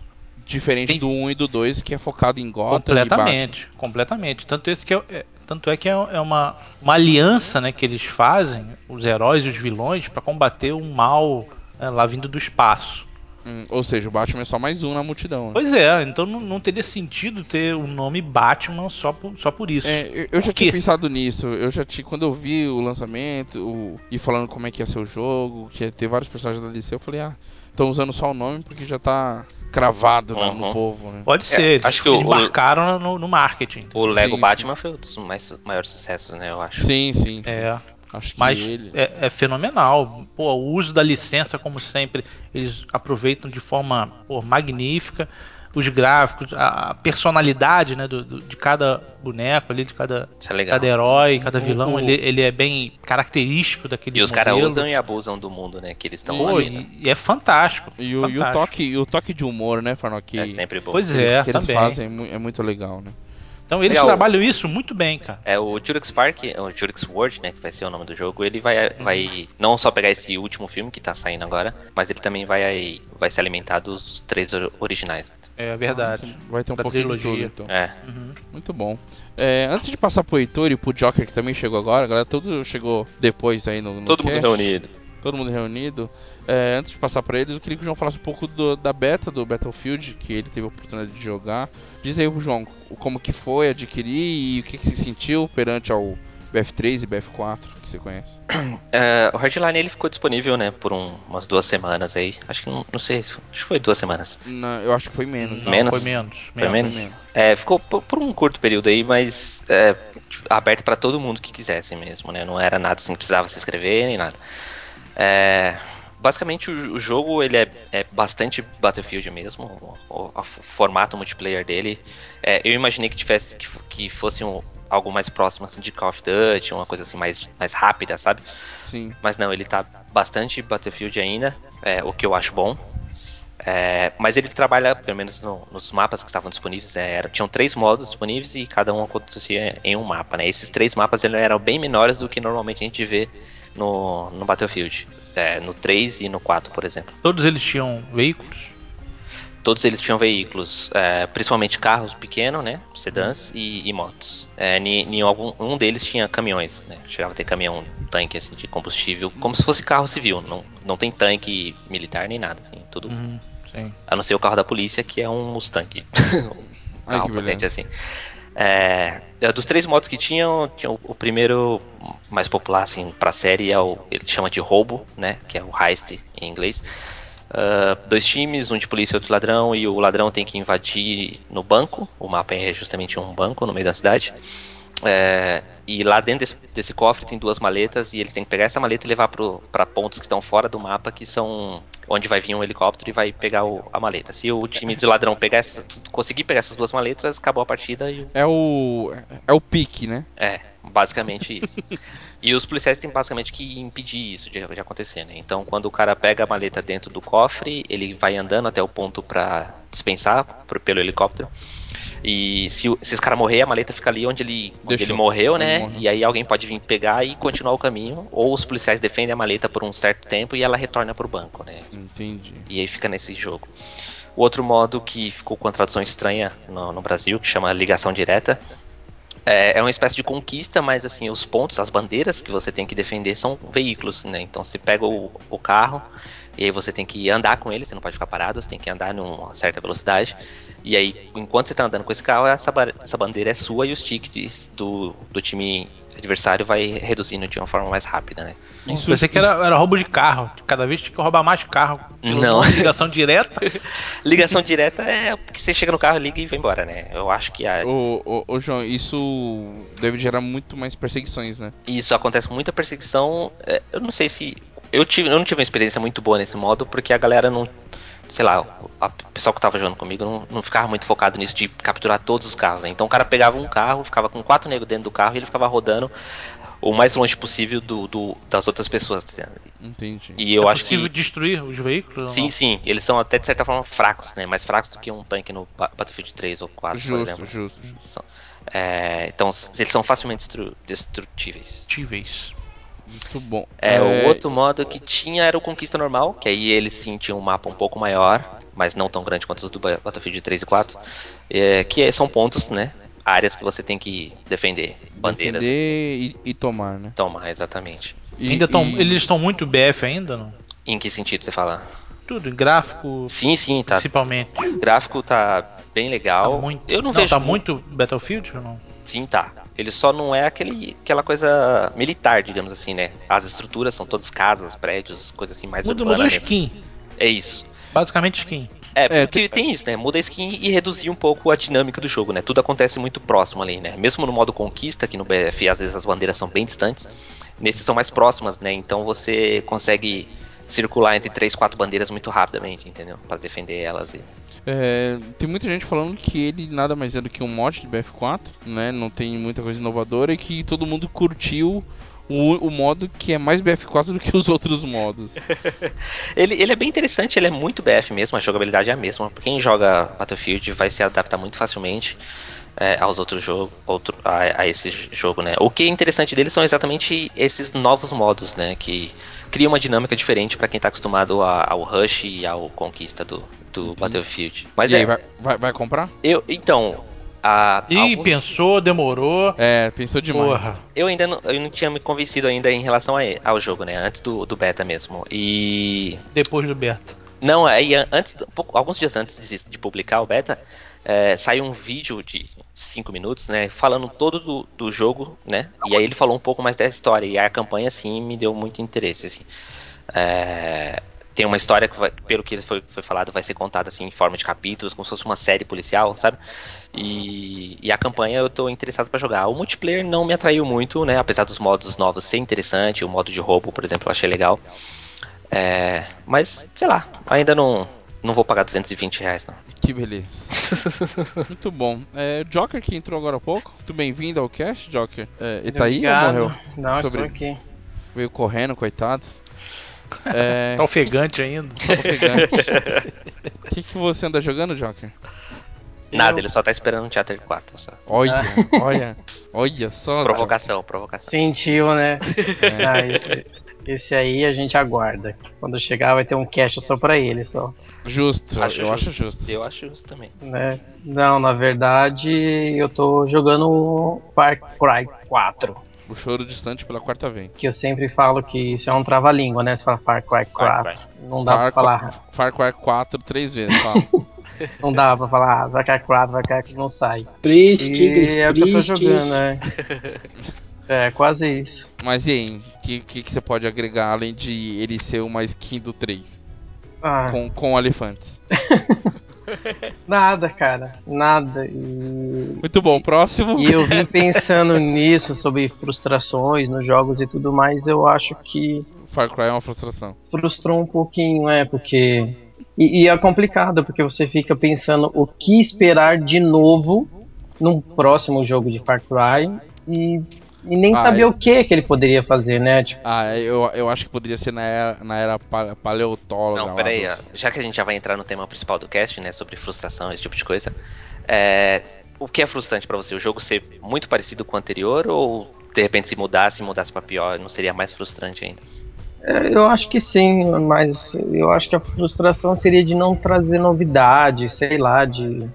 Diferente Tem- do 1 e do 2, que é focado em Gotham e completamente. Completamente. Tanto, esse que é, é- tanto é que é, é uma, uma aliança né, que eles fazem, os heróis e os vilões, para combater o mal né, lá vindo do espaço. Hum, ou seja, o Batman é só mais um na multidão. Né? Pois é, então não, não teria sentido ter o nome Batman só por, só por isso. É, eu, eu já tinha pensado nisso. Eu já tinha, quando eu vi o lançamento o- e falando como é que ia ser o jogo, que ia ter vários personagens da DC, eu falei, ah, estão usando só o nome porque já tá cravado lá no Uhum. povo, né? Pode ser, eles, acho que o- eles marcaram no, no marketing. O Lego Sim, Batman foi um dos mais, maiores sucessos, né, eu acho. Sim, sim, sim. É, Acho que mas ele. é, é fenomenal. Pô, o uso da licença, como sempre, eles aproveitam de forma pô, magnífica. Os gráficos, a personalidade né, do, do- de cada boneco ali, de cada, é legal. cada herói, cada O- vilão, o- ele, ele é bem característico daquele E os caras usam e abusam do mundo, né, que eles estão ali, né? e, é fantástico. E o, e o fantástico. toque, o toque de humor, né, Farnock? É sempre bom. Pois que eles- é, que eles também. fazem é é muito legal, né? Então eles Legal. trabalham isso muito bem, cara. É, o Jurax Park, o Jurax World, né, que vai ser o nome do jogo, ele vai, vai não só pegar esse último filme que tá saindo agora, mas ele também vai, vai se alimentar dos três or- originais. É verdade. Vai ter um Da pouquinho de trilogia. tudo, então. É, Uhum. Muito bom. É, antes de passar pro Heitor e pro Joker, que também chegou agora, a galera todo chegou depois aí no, no todo mundo cast. reunido. todo mundo reunido. É, antes de passar pra eles, eu queria que o João falasse um pouco do- da beta do Battlefield, que ele teve a oportunidade de jogar. Diz aí, João, como que foi adquirir e o que, que você sentiu perante ao BF3 e BF4, que você conhece. É, o Hardline ele ficou disponível, né, por um- umas duas semanas aí. Acho que não, não sei, acho que foi duas semanas. Na- eu acho que foi menos. Não, Menos? Foi menos. Foi menos? menos. É, ficou por, por um curto período aí, mas é, aberto pra todo mundo que quisesse mesmo, né? Não era nada assim, precisava se inscrever nem nada. É, basicamente o, o jogo ele é, é bastante Battlefield mesmo, o, o- formato multiplayer dele. É, eu imaginei que tivesse que, que fosse um- algo mais próximo assim de Call of Duty, uma coisa assim mais, mais rápida, sabe? Sim. Mas não, ele tá bastante Battlefield ainda, é, o que eu acho bom. É, mas ele trabalha, pelo menos no- nos mapas que estavam disponíveis, é, era- tinham três modos disponíveis e cada um acontecia em um mapa. Né? Esses três mapas eles eram bem menores do que normalmente a gente vê no, no Battlefield. É, no 3 e no 4, por exemplo. Todos eles tinham veículos. Todos eles tinham veículos, é, principalmente carros pequenos, né? Sedãs e, e motos. É, ni algum, um deles tinha caminhões, né? Chegava a ter caminhão, tanque assim, de combustível, como se fosse carro civil. Não, não tem tanque militar nem nada, assim, tudo Uhum, Sim. A não ser o carro da polícia, que é um Mustang. [LAUGHS] um Ai, carro potente beleza. assim. É, é, dos três modos que tinham, tinha o, o, primeiro mais popular assim para a série é o ele chama de roubo, né, que é o heist em inglês. Uh, dois times, um de polícia e outro ladrão, e o ladrão tem que invadir no banco. O mapa é justamente um banco no meio da cidade. É, e lá dentro desse, desse, cofre tem duas maletas e eles têm que pegar essa maleta e levar para pontos que estão fora do mapa, que são onde vai vir um helicóptero e vai pegar o, a maleta. Se o time de ladrão pegar essa, conseguir pegar essas duas maletas, acabou a partida e o... É o. É o pique, né? É, basicamente isso. e os policiais têm basicamente que impedir isso de, de, acontecer, né? Então quando o cara pega a maleta dentro do cofre, ele vai andando até o ponto para dispensar por, pelo helicóptero. E se, se esse cara morrer, a maleta fica ali onde ele, onde ele morreu, né? E aí alguém pode vir pegar e continuar o caminho. Ou os policiais defendem a maleta por um certo tempo e ela retorna pro banco, né? Entendi. E aí fica nesse jogo. O outro modo que ficou com a tradução estranha no, no Brasil, que chama ligação direta, é, é, uma espécie de conquista, mas assim, os pontos, as bandeiras que você tem que defender são veículos, né? Então você pega o, o carro e aí você tem que andar com ele, você não pode ficar parado, você tem que andar numa certa velocidade. E aí, enquanto você está andando com esse carro, essa, essa bandeira é sua e os tickets do, do time adversário vai reduzindo de uma forma mais rápida, né? Isso, pensei que era, era roubo de carro. Cada vez tinha que roubar mais carro. Não. Ligação direta? [LAUGHS] ligação direta é porque você chega no carro, liga e vai embora, né? Eu acho que a... Ô, ô, ô, João, isso deve gerar muito mais perseguições, né? Isso, acontece muita perseguição. É, eu não sei se eu, tive, eu não tive uma experiência muito boa nesse modo, porque a galera não. Sei lá, o pessoal que tava jogando comigo não, não ficava muito focado nisso de capturar todos os carros, né? Então o cara pegava um carro, ficava com quatro negros dentro do carro e ele ficava rodando o mais longe possível do, do das outras pessoas. Tá Entendi. E eu é acho possível que... destruir os veículos? Sim, sim. Eles são até de certa forma fracos, né? Mais fracos do que um tanque no Battlefield 3 ou 4, justo, por exemplo. Justo, justo. É, então eles são facilmente destrutíveis. Destrutíveis. Muito bom. É, é, o outro modo que tinha era o Conquista Normal, que aí ele sim tinha um mapa um pouco maior, mas não tão grande quanto os do Battlefield 3 e 4. É, que são pontos, né? Áreas que você tem que defender. Bandeiras. Defender e, e tomar, né? Tomar, exatamente. E, ainda tão, e... Eles estão muito BF ainda, não? Em que sentido você fala? Tudo, em gráfico. Sim, sim, tá. Principalmente. O gráfico tá bem legal. Tá muito... Eu não, não vejo. Tá muito Battlefield ou não? Sim, tá. Ele só não é aquele, aquela coisa militar, digamos assim, né? As estruturas são todas casas, prédios, coisas assim mais Muda, urbanas. Muda skin. É isso. Basicamente skin. É, é porque é, tem isso, né? Muda a skin e reduzir um pouco a dinâmica do jogo, né? Tudo acontece muito próximo ali, né? Mesmo no modo conquista, que no BF às vezes as bandeiras são bem distantes, nesses são mais próximas, né? Então você consegue circular entre três, quatro bandeiras muito rapidamente, entendeu? Para defender elas e é, tem muita gente falando que ele nada mais é do que um mod de BF4, né? Não tem muita coisa inovadora e que todo mundo curtiu o, o, modo que é mais BF4 do que os [LAUGHS] outros modos. [LAUGHS] ele, ele é bem interessante, ele é muito BF mesmo, a jogabilidade é a mesma. Quem joga Battlefield vai se adaptar muito facilmente é, aos outros jogos, outro, a, a, esse jogo, né? O que é interessante deles são exatamente esses novos modos, né? Que cria uma dinâmica diferente para quem tá acostumado a, ao Rush e ao Conquista do, do Battlefield. Mas e é, aí, vai, vai, vai, comprar? Eu, então, a, Ih, alguns... pensou, demorou. É, pensou demais. Porra. Eu ainda não, eu não tinha me convencido ainda em relação a, ao jogo, né? Antes do, do beta mesmo. E. Depois do beta. Não, aí antes, alguns dias antes de, de publicar o beta, é, saiu um vídeo de 5 minutos, né, falando todo do, do jogo, né, e aí ele falou um pouco mais dessa história, e a campanha, assim, me deu muito interesse, assim. É, tem uma história que, vai, pelo que foi, foi falado, vai ser contada assim em forma de capítulos, como se fosse uma série policial, sabe? E, e a campanha eu tô interessado para jogar. O multiplayer não me atraiu muito, né? Apesar dos modos novos ser interessante, o modo de roubo, por exemplo, eu achei legal. É, mas, sei lá, ainda não, não vou pagar 220 reais, não. Que beleza. [LAUGHS] Muito bom. É, Joker que entrou agora há pouco. Muito bem-vindo ao cast, Joker. É, ele tá aí ou morreu? Não, Muito estou aqui. Veio correndo, coitado. É... tá ofegante ainda. Tá [LAUGHS] ofegante. O que, que você anda jogando, Joker? Nada, ele só tá esperando um Theater 4. Só. Olha, olha, olha só. Provocação, Joker. provocação. Sentiu, né? É. Ah, esse aí a gente aguarda. Quando chegar vai ter um cache só pra ele só. Justo, acho eu justo. acho justo. Eu acho justo também. Né? Não, na verdade eu tô jogando Far Cry 4. O choro distante pela quarta vez. Que eu sempre falo que isso é um trava-língua, né? Você fala Far Cry 4. Far Cry. Não dá Far, pra falar. Far Cry 4 três vezes, fala. [LAUGHS] Não dá pra falar Far Cry 4, Far Cry 4 não sai. Três E tigres é o que eu tô jogando, né? É, quase isso. Mas e aí, o que, que, que você pode agregar além de ele ser uma skin do 3? Ah, Com, com elefantes. [LAUGHS] [LAUGHS] nada, cara. Nada. E, Muito bom, próximo. e eu vim pensando [LAUGHS] nisso, sobre frustrações nos jogos e tudo mais. Eu acho que Far Cry é uma frustração. frustrou um pouquinho, é, porque. E, e é complicado, porque você fica pensando o que esperar de novo num próximo jogo de Far Cry e, e nem Ah, saber é. o que que ele poderia fazer, né? Tipo, Ah, eu, eu acho que poderia ser na era, na era pa- paleotóloga. Não, peraí, dos- já que a gente já vai entrar no tema principal do cast, né, sobre frustração, esse tipo de coisa, é, o que é frustrante pra você? O jogo ser muito parecido com o anterior ou de repente se mudasse, mudasse pra pior, não seria mais frustrante ainda? é, eu acho que sim, mas eu acho que a frustração seria de não trazer novidade, sei lá, de.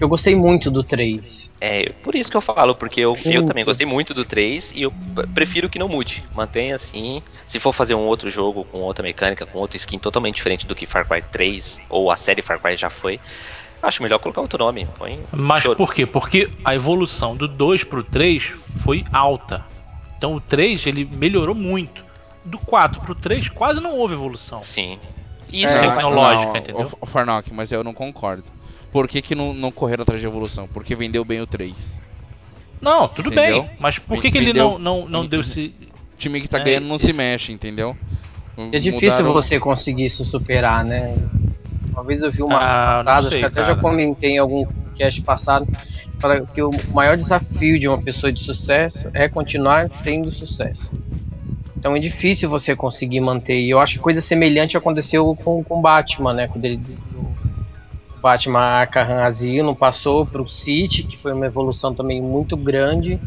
Eu gostei muito do 3. É, por isso que eu falo, porque eu, eu também gostei muito do 3 e eu prefiro que não mude. Mantenha assim. Se for fazer um outro jogo com outra mecânica, com outro skin totalmente diferente do que Far Cry 3 ou a série Far Cry já foi, acho melhor colocar outro nome. Põe Mas choro. por quê? Porque a evolução do 2 pro 3 foi alta. Então o 3 ele melhorou muito. Do 4 pro 3 quase não houve evolução. Sim. Isso É, tecnológica, não, entendeu? O, o Farnock, mas eu não concordo. Por que, que não, não correram atrás de evolução? Porque vendeu bem o 3. Não, tudo Entendeu? bem. Mas por que, que ele não, não, não deu esse. O time que tá É, ganhando não se esse- mexe, entendeu? É difícil Mudaram- você conseguir se superar, né? Uma vez eu vi uma Ah, frase, acho que até cara. já comentei em algum cast passado, fala que o maior desafio de uma pessoa de sucesso é continuar tendo sucesso. Então é difícil você conseguir manter. E eu acho que coisa semelhante aconteceu com o Batman, né? Quando ele o Batman Arkham Asylum passou para o City, que foi uma evolução também muito grande.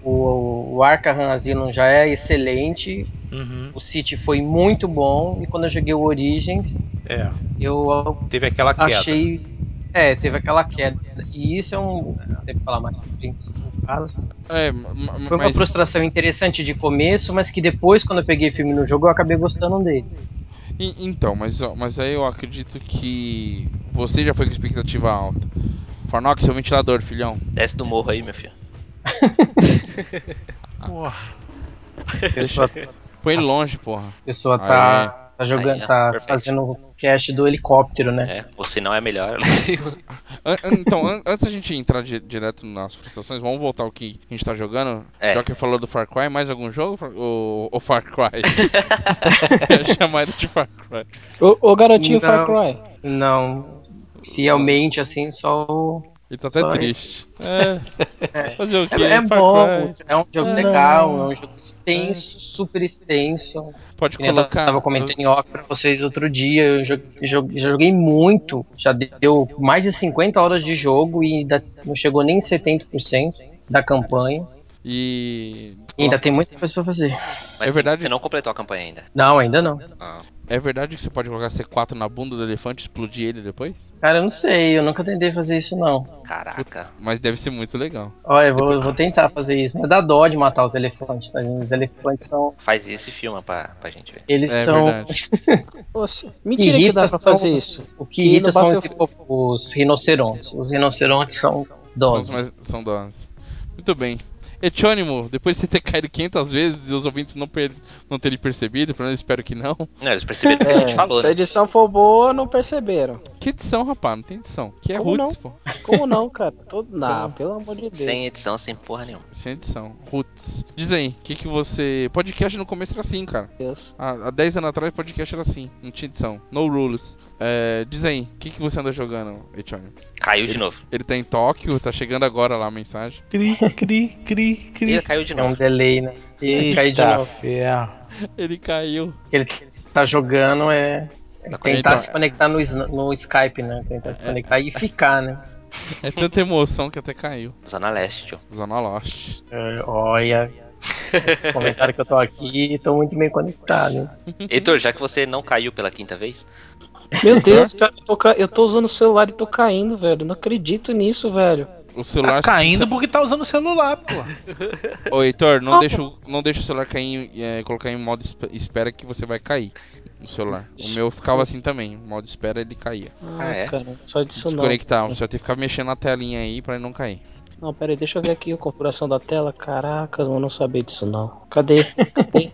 O, o Arkham Asylum já é excelente, Uhum, o City foi muito bom e quando eu joguei o Origins, é, eu teve aquela queda. achei. É, teve aquela queda. E isso é um. Deve falar mais pra frente no caso. É, Foi uma mas, frustração interessante de começo, mas que depois, quando eu peguei filme no jogo, eu acabei gostando dele. E- então, mas, ó, mas aí eu acredito que você já foi com expectativa alta. Farnock, seu ventilador, filhão. Desce do morro aí, meu filho. [LAUGHS] Porra. Pessoa, Põe ele longe, porra. a pessoa tá, tá jogando, Aí, tá fazendo o cast do helicóptero, né? É, ou se não é melhor. [LAUGHS] Então, an- antes da gente entrar di- direto nas frustrações, vamos voltar ao que a gente tá jogando. É. Já que falou do Far Cry, mais algum jogo? O, o Far Cry. [LAUGHS] Ele de Far Cry. Ô, ô garotinho Far Não. Cry. Não. Fielmente, assim, só o. Ele tá até Só triste. É. Fazer o quê? É, é bom, é um jogo Ah, legal, não. é um jogo extenso, super extenso. Pode nem Eu colocar. tava comentando em off pra vocês outro dia, eu jo- jo- já joguei muito, já deu mais de 50 horas de jogo e ainda não chegou nem 70% da campanha. E. E ainda tem muita coisa pra fazer. Mas É verdade? Você não completou a campanha ainda. Não, ainda não. Ah, É verdade que você pode colocar C4 na bunda do elefante e explodir ele depois? Cara, eu não sei, eu nunca tentei fazer isso não. caraca. Mas deve ser muito legal. Olha, eu vou, eu vou tentar fazer isso, mas dá dó de matar os elefantes, tá? gente? Os elefantes são. Faz isso e filma pra, pra gente ver. Eles É são. verdade. [LAUGHS] Nossa, mentira que Irrita dá pra são fazer isso. O que Que irrita são os, rinocerontes. Os rinocerontes são São, doses. mais- são doses. Muito bem. Etônimo, depois de você ter caído 500 vezes e os ouvintes não, per- não terem percebido, pelo menos espero que não. Não, eles perceberam o que a gente É, falou, se a né? edição for boa, não perceberam. Que edição, rapaz? Não tem edição. Que é Como Roots, pô. Como não, cara? Todo... [LAUGHS] Não, Como? pelo amor de Deus. Sem edição, sem porra nenhuma. Sem edição. Roots. Diz aí, o que, que você. Podcast no começo era assim, cara. Deus. Há, há 10 anos atrás, podcast era assim. Não tinha edição. No rules. É, diz aí, o que, que você anda jogando, Etônimo? Caiu de novo. Ele tá em Tóquio, tá chegando agora lá a mensagem. Cri, cri, cri, cri. Ele caiu de É um novo. delay, né? E cair de novo. ferro. Ele caiu. O que ele tá jogando é é Tá tentar conectado. se conectar no, no Skype, né? Tentar se conectar e ficar, né? [LAUGHS] É tanta emoção que até caiu. Zona Leste, tio. Zona Lost. É, olha, esse comentário que eu tô aqui, tô muito bem conectado. Heitor, já que você não caiu pela quinta vez, Meu Deus, cara, eu tô, eu tô usando o celular e tô caindo, velho. Não acredito nisso, velho. O celular. Tá caindo porque tá usando o celular, pô. [LAUGHS] Ô, Heitor, não deixa, o- não deixa o celular cair, é, colocar em modo espe- espera que você vai cair no celular. O meu ficava assim também, modo espera ele caía. Ah, Ah, é? cara, só disso não. Desconectar, você vai ter que ficar mexendo na telinha aí pra ele não cair. Não, pera aí, deixa eu ver aqui a configuração da tela. Caracas, mano, não sabia disso não. Cadê? Cadê?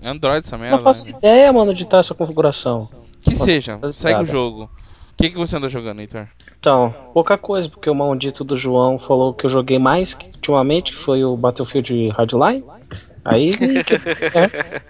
É [LAUGHS] Android essa Eu merda. não faço né? ideia, mano, de estar essa configuração. Que seja, Tá segue o jogo. O que, que você anda jogando, Heitor? Então, pouca coisa, porque o maldito do João falou que eu joguei mais que ultimamente, que foi o Battlefield Hardline. Aí. [LAUGHS] é.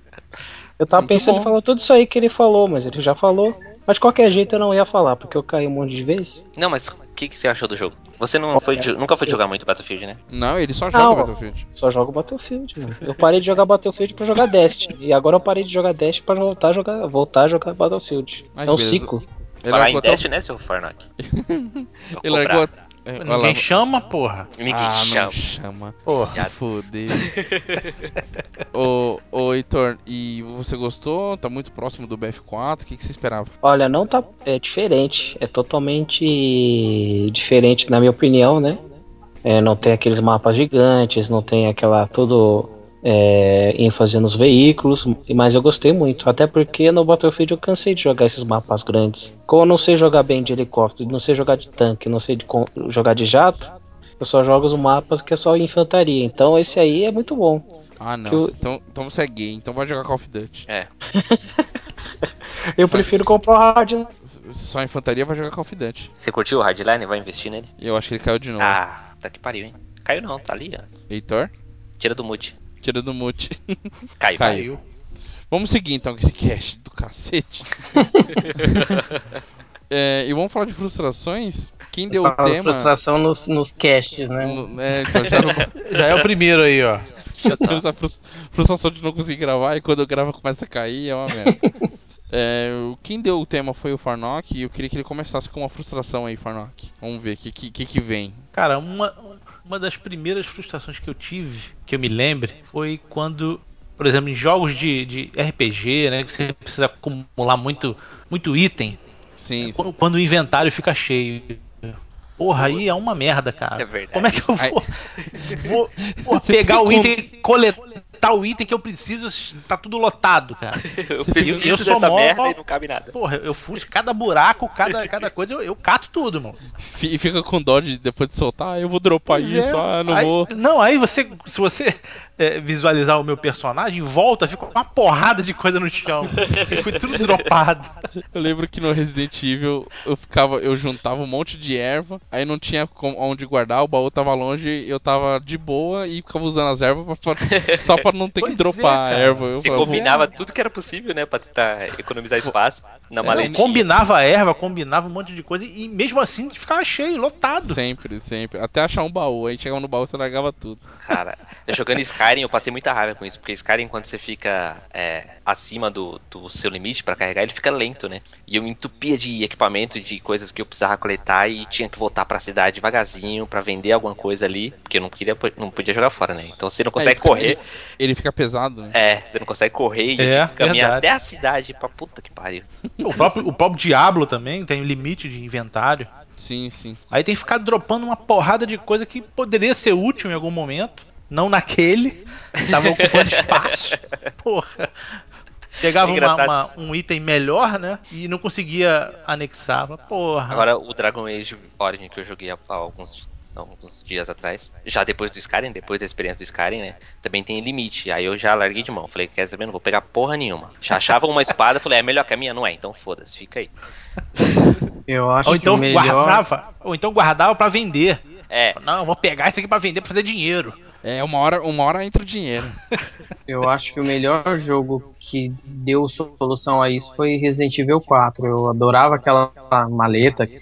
Eu tava Muito pensando bom. em falar tudo isso aí que ele falou, mas ele já falou. Mas de qualquer jeito eu não ia falar, porque eu caí um monte de vezes. Não, mas o que, que você achou do jogo? Você não foi, de- nunca foi de jogar muito Battlefield, né? Não, ele só Não. joga Battlefield. Só jogo Battlefield, mano. Eu parei de jogar Battlefield pra jogar Destiny. E agora eu parei de jogar Destiny pra voltar a jogar, voltar a jogar Battlefield. Ai, é um beleza. ciclo. Ele Falar em Destiny, né, seu Farnock? [LAUGHS] Ele largou. É, olha lá. Ninguém chama, porra. Ninguém Ah, chama. não chama. Porra. Se foder. [LAUGHS] ô, ô, Heitor, e você gostou? Tá muito próximo do BF4? O que, que você esperava? Olha, não tá. É diferente. É totalmente diferente, na minha opinião, né? É, não tem aqueles mapas gigantes, não tem aquela todo é, ênfase nos veículos, mas eu gostei muito. Até porque no Battlefield eu cansei de jogar esses mapas grandes. Como eu não sei jogar bem de helicóptero, não sei jogar de tanque, não sei de jogar de jato, eu só jogo os mapas que é só infantaria. Então esse aí é muito bom. Ah, não. Eu- Então, então você é gay, então vai jogar Call of Duty. É. [LAUGHS] Eu Faz- prefiro comprar o hard. né? Só infantaria vai jogar Call of Duty. Você curtiu o Hardline? Vai investir nele? Eu acho que ele caiu de novo. Ah, tá que pariu, hein? Caiu não, tá ali, ó. Heitor, Tira do mute. Tira do mute. [LAUGHS] Caiu. Caiu. Vamos seguir então com esse cast do cacete. [LAUGHS] É, e vamos falar de frustrações? Quem deu o tema. frustração nos, nos casts, né? no- é, então já não, [LAUGHS] Já é o primeiro aí, ó. já temos a frus- frustração de não conseguir gravar e quando eu gravo começa a cair, é uma merda. É, o- quem deu o tema foi o Farnock e eu queria que ele começasse com uma frustração aí, Farnock. Vamos ver o que, que, que, que vem. Cara, uma, uma das primeiras frustrações que eu tive, que eu me lembre, foi quando, por exemplo, em jogos de, de RPG, né, que você precisa acumular muito, muito item, Sim, sim. quando, quando o inventário fica cheio. Porra, aí é uma merda, cara. É verdade. Como é que eu vou, vou, vou [LAUGHS] pegar o item, coletar o item que eu preciso, tá tudo lotado, cara. [LAUGHS] Eu Você preciso fica- eu sou dessa mó- merda e não cabe nada. Porra, eu fui cada buraco, cada, cada coisa, eu, eu cato tudo, mano. E fica com dó de depois de soltar, ah, eu vou dropar Pois isso, é. ah, não Aí- vou. Não, aí você, se você é, visualizar o meu personagem, volta, fica uma porrada de coisa no chão. Foi tudo [LAUGHS] dropado. Eu lembro que no Resident Evil eu ficava, eu juntava um monte de erva, aí não tinha onde guardar, o baú tava longe, eu tava de boa e ficava usando as ervas pra- pra- só pra não ter que Pois é, dropar a cara. erva. Eu Você falava, combinava tudo que era possível, né? Pra tentar economizar espaço na É, maletinha. Combinava a erva, combinava um monte de coisa e mesmo assim ficava cheio, lotado. Sempre, sempre. Até achar um baú. Aí chegava no baú e você largava tudo. Cara, jogando Skyrim, eu passei muita raiva com isso, porque Skyrim, quando você fica é, acima do, do seu limite pra carregar, ele fica lento, né? E eu me entupia de equipamento, de coisas que eu precisava coletar e tinha que voltar pra cidade devagarzinho pra vender alguma coisa ali, porque eu não queria, não podia jogar fora, né? Então você não consegue correr. Ele, ele fica pesado, né? É, você não consegue correr e É, caminhar verdade. até a cidade pra puta que pariu. [LAUGHS] O próprio, o próprio Diablo também tem um limite de inventário. Sim, sim. Aí tem que ficar dropando uma porrada de coisa que poderia ser útil em algum momento. Não naquele. Tava ocupando espaço. [LAUGHS] Porra. Pegava É uma- uma- um item melhor, né? E não conseguia anexar. Porra. Agora, o Dragon Age Origin que eu joguei há há alguns, alguns dias atrás, já depois do Skyrim, depois da experiência do Skyrim, né? Também tem limite. Aí eu já larguei de mão. Falei, quer saber? Não vou pegar porra nenhuma. Já achava uma espada, falei, é melhor que a minha? Não é, então foda-se, fica aí. [LAUGHS] Eu acho ou então que melhor. guardava. Ou então guardava pra vender. É, Não, eu vou pegar isso aqui pra vender pra fazer dinheiro. É, uma hora, uma hora entra o dinheiro. [LAUGHS] Eu acho que o melhor jogo que deu solução a isso foi Resident Evil 4. Eu adorava aquela maleta que,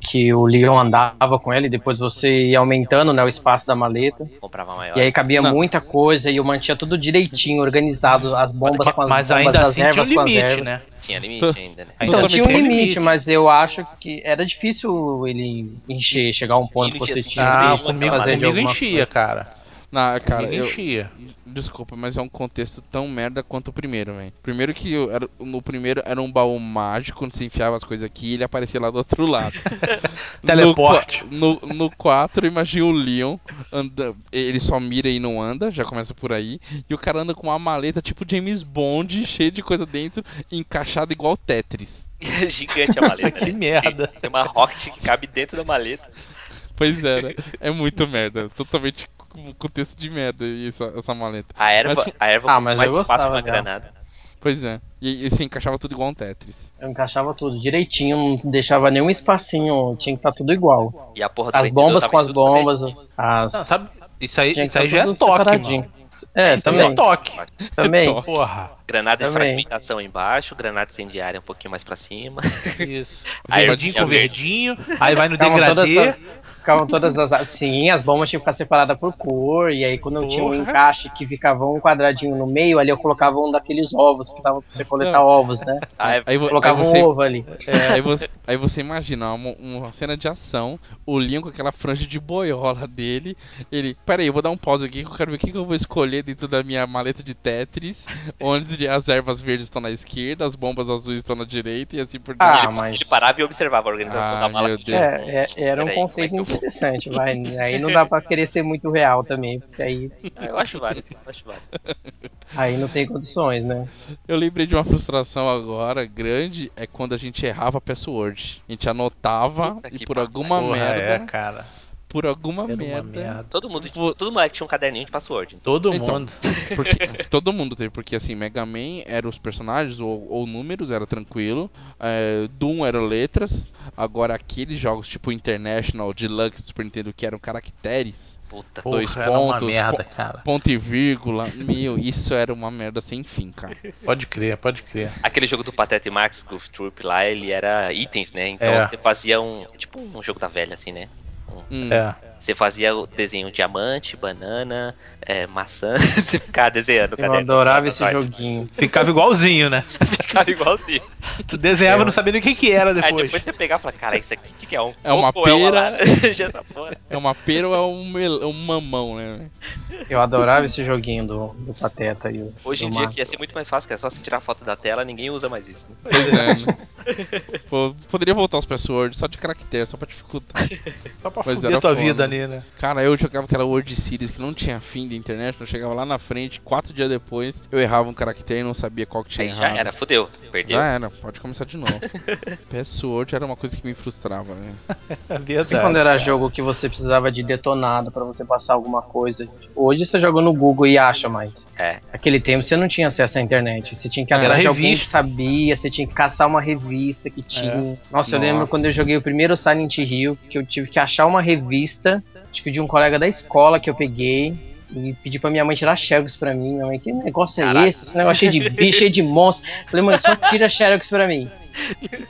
que o Leon andava com ela e depois você ia aumentando né, o espaço da maleta. comprava maior. E aí cabia Não. muita coisa e eu mantinha tudo direitinho, organizado, as bombas com as Mas bombas, ainda as assim tinha um ervas com as limite, ervas. né? Tinha limite ainda, né? Então também tinha um tem limite, mas eu acho que era difícil ele encher, chegar a um ponto Ele que você tinha- tinha Ah, que comigo, fazer de alguma enchia, coisa. cara. Na, cara, eu, enchia. Desculpa, mas é um contexto tão merda quanto o primeiro, velho. Primeiro que eu era- no primeiro era um baú mágico, onde você enfiava as coisas aqui e ele aparecia lá do outro lado. [LAUGHS] Teleporte. No, no 4, imagina o Leon, anda, ele só mira e não anda, já começa por aí. E o cara anda com uma maleta tipo James Bond, cheia de coisa dentro, encaixada igual Tetris. [LAUGHS] Gigante a maleta. Que né? merda. Tem, tem uma Rocket que cabe dentro da maleta. Pois é, né? É muito merda. Totalmente com contexto de merda essa, essa maleta. A erva, Mas- a erva Ah, mas mais eu fácil uma granada. Pois é. E, e você encaixava tudo igual um Tetris. Eu encaixava tudo direitinho, não deixava nenhum espacinho, tinha que estar tudo igual. E a porra As bombas com as bombas, precinho. as. Não, sabe? Isso aí, tinha que isso aí tá já é tudo toque. É, Isso também. é toque. Também. Toque. [LAUGHS] Porra. Granada de Também. fragmentação embaixo, granada incendiária um pouquinho mais pra cima. Isso. Aí Verdinho com verdinho, aí vai no todas, degradê. as- ficavam todas as. Sim, as bombas tinham que ficar separadas por cor. E aí, quando eu tinha um encaixe que ficava um quadradinho no meio, ali eu colocava um daqueles ovos, que dava pra você coletar Não. ovos, né? [LAUGHS] Aí, Aí, vo- aí Colocava você, um ovo ali. aí, você, aí você imagina uma, uma cena de ação, o Leon com aquela franja de boiola dele. Ele, pera aí, eu vou dar um pause aqui que eu quero ver o que, que eu vou escolher dentro da minha maleta de Tetris, onde as ervas verdes estão na esquerda, as bombas azuis estão na direita e assim por Ah, diante. mas. ele parava e observava a organização Ah, da mala. meu assim, Deus. É, é, era um Peraí, conceito é? Interessante, vai. Aí não dá pra querer ser muito real também, porque aí, Ah, Eu acho válido, eu acho válido. aí não tem condições, né? Eu lembrei de uma frustração agora grande, é quando a gente errava a password. A gente anotava Puta e por alguma Porra, merda, é, cara. Por alguma Era uma merda, merda. Todo mundo, todo moleque tinha um caderninho de password. Todo Então. mundo. [LAUGHS] Porque [LAUGHS] todo mundo teve, porque assim, Mega Man eram os personagens ou, ou números, era tranquilo. É, Doom eram letras. Agora aqueles jogos tipo International, Deluxe, Super Nintendo, que eram caracteres, Puta, Porra, dois era uma pontos, merda, cara. ponto e vírgula. Meu, isso era uma merda sem fim, cara. Pode crer, pode crer. Aquele jogo do Pateta e Max, Goof Troop lá, ele era itens, né? Então É. você fazia um. Tipo um jogo da velha, assim, né? Hum, É. Você fazia o desenho diamante, banana, é, maçã, [LAUGHS] você ficava desenhando. Eu adorava esse joguinho. Ficava igualzinho, né? [LAUGHS] Ficava igualzinho. Tu desenhava não sabendo o que que era Aí depois. depois você pegava e falava, cara, isso aqui o que, que é? Um É uma ou pera. laranja [LAUGHS] essa porra? É uma pera ou é um, mel- um mamão, né? Eu adorava esse joguinho do, do Pateta e o. Hoje em dia que ia ser muito mais fácil, que é só você tirar foto da tela, ninguém usa mais isso. Né? Pois é, né? Poderia voltar os passwords só de caractere, só pra dificultar. Só pra Mas fuder era tua foda. vida ali, né? Cara, eu jogava aquela World Series que não tinha fim da internet, eu chegava lá na frente, quatro dias depois, eu errava um caractere e não sabia qual que tinha Aí errado. já era, fudeu, perdeu. Já era, pode começar de novo. [LAUGHS] Password era uma coisa que me frustrava, né? É E verdade. quando era jogo que você precisava de detonado pra você passar alguma coisa? Hoje você joga no Google e acha mais. É. Aquele tempo você não tinha acesso à internet. Você tinha que atrás de alguém que sabia, você tinha que caçar uma revista que tinha. Nossa, eu lembro Nossa. quando eu joguei o primeiro Silent Hill, que eu tive que achar uma revista, acho que de um colega da escola que eu peguei. E pedi pra minha mãe tirar Xerox pra mim. Minha mãe, que negócio é Caraca. esse? Esse negócio cheio de bicho, cheio de monstro. Falei, mãe, só tira Xerox pra mim.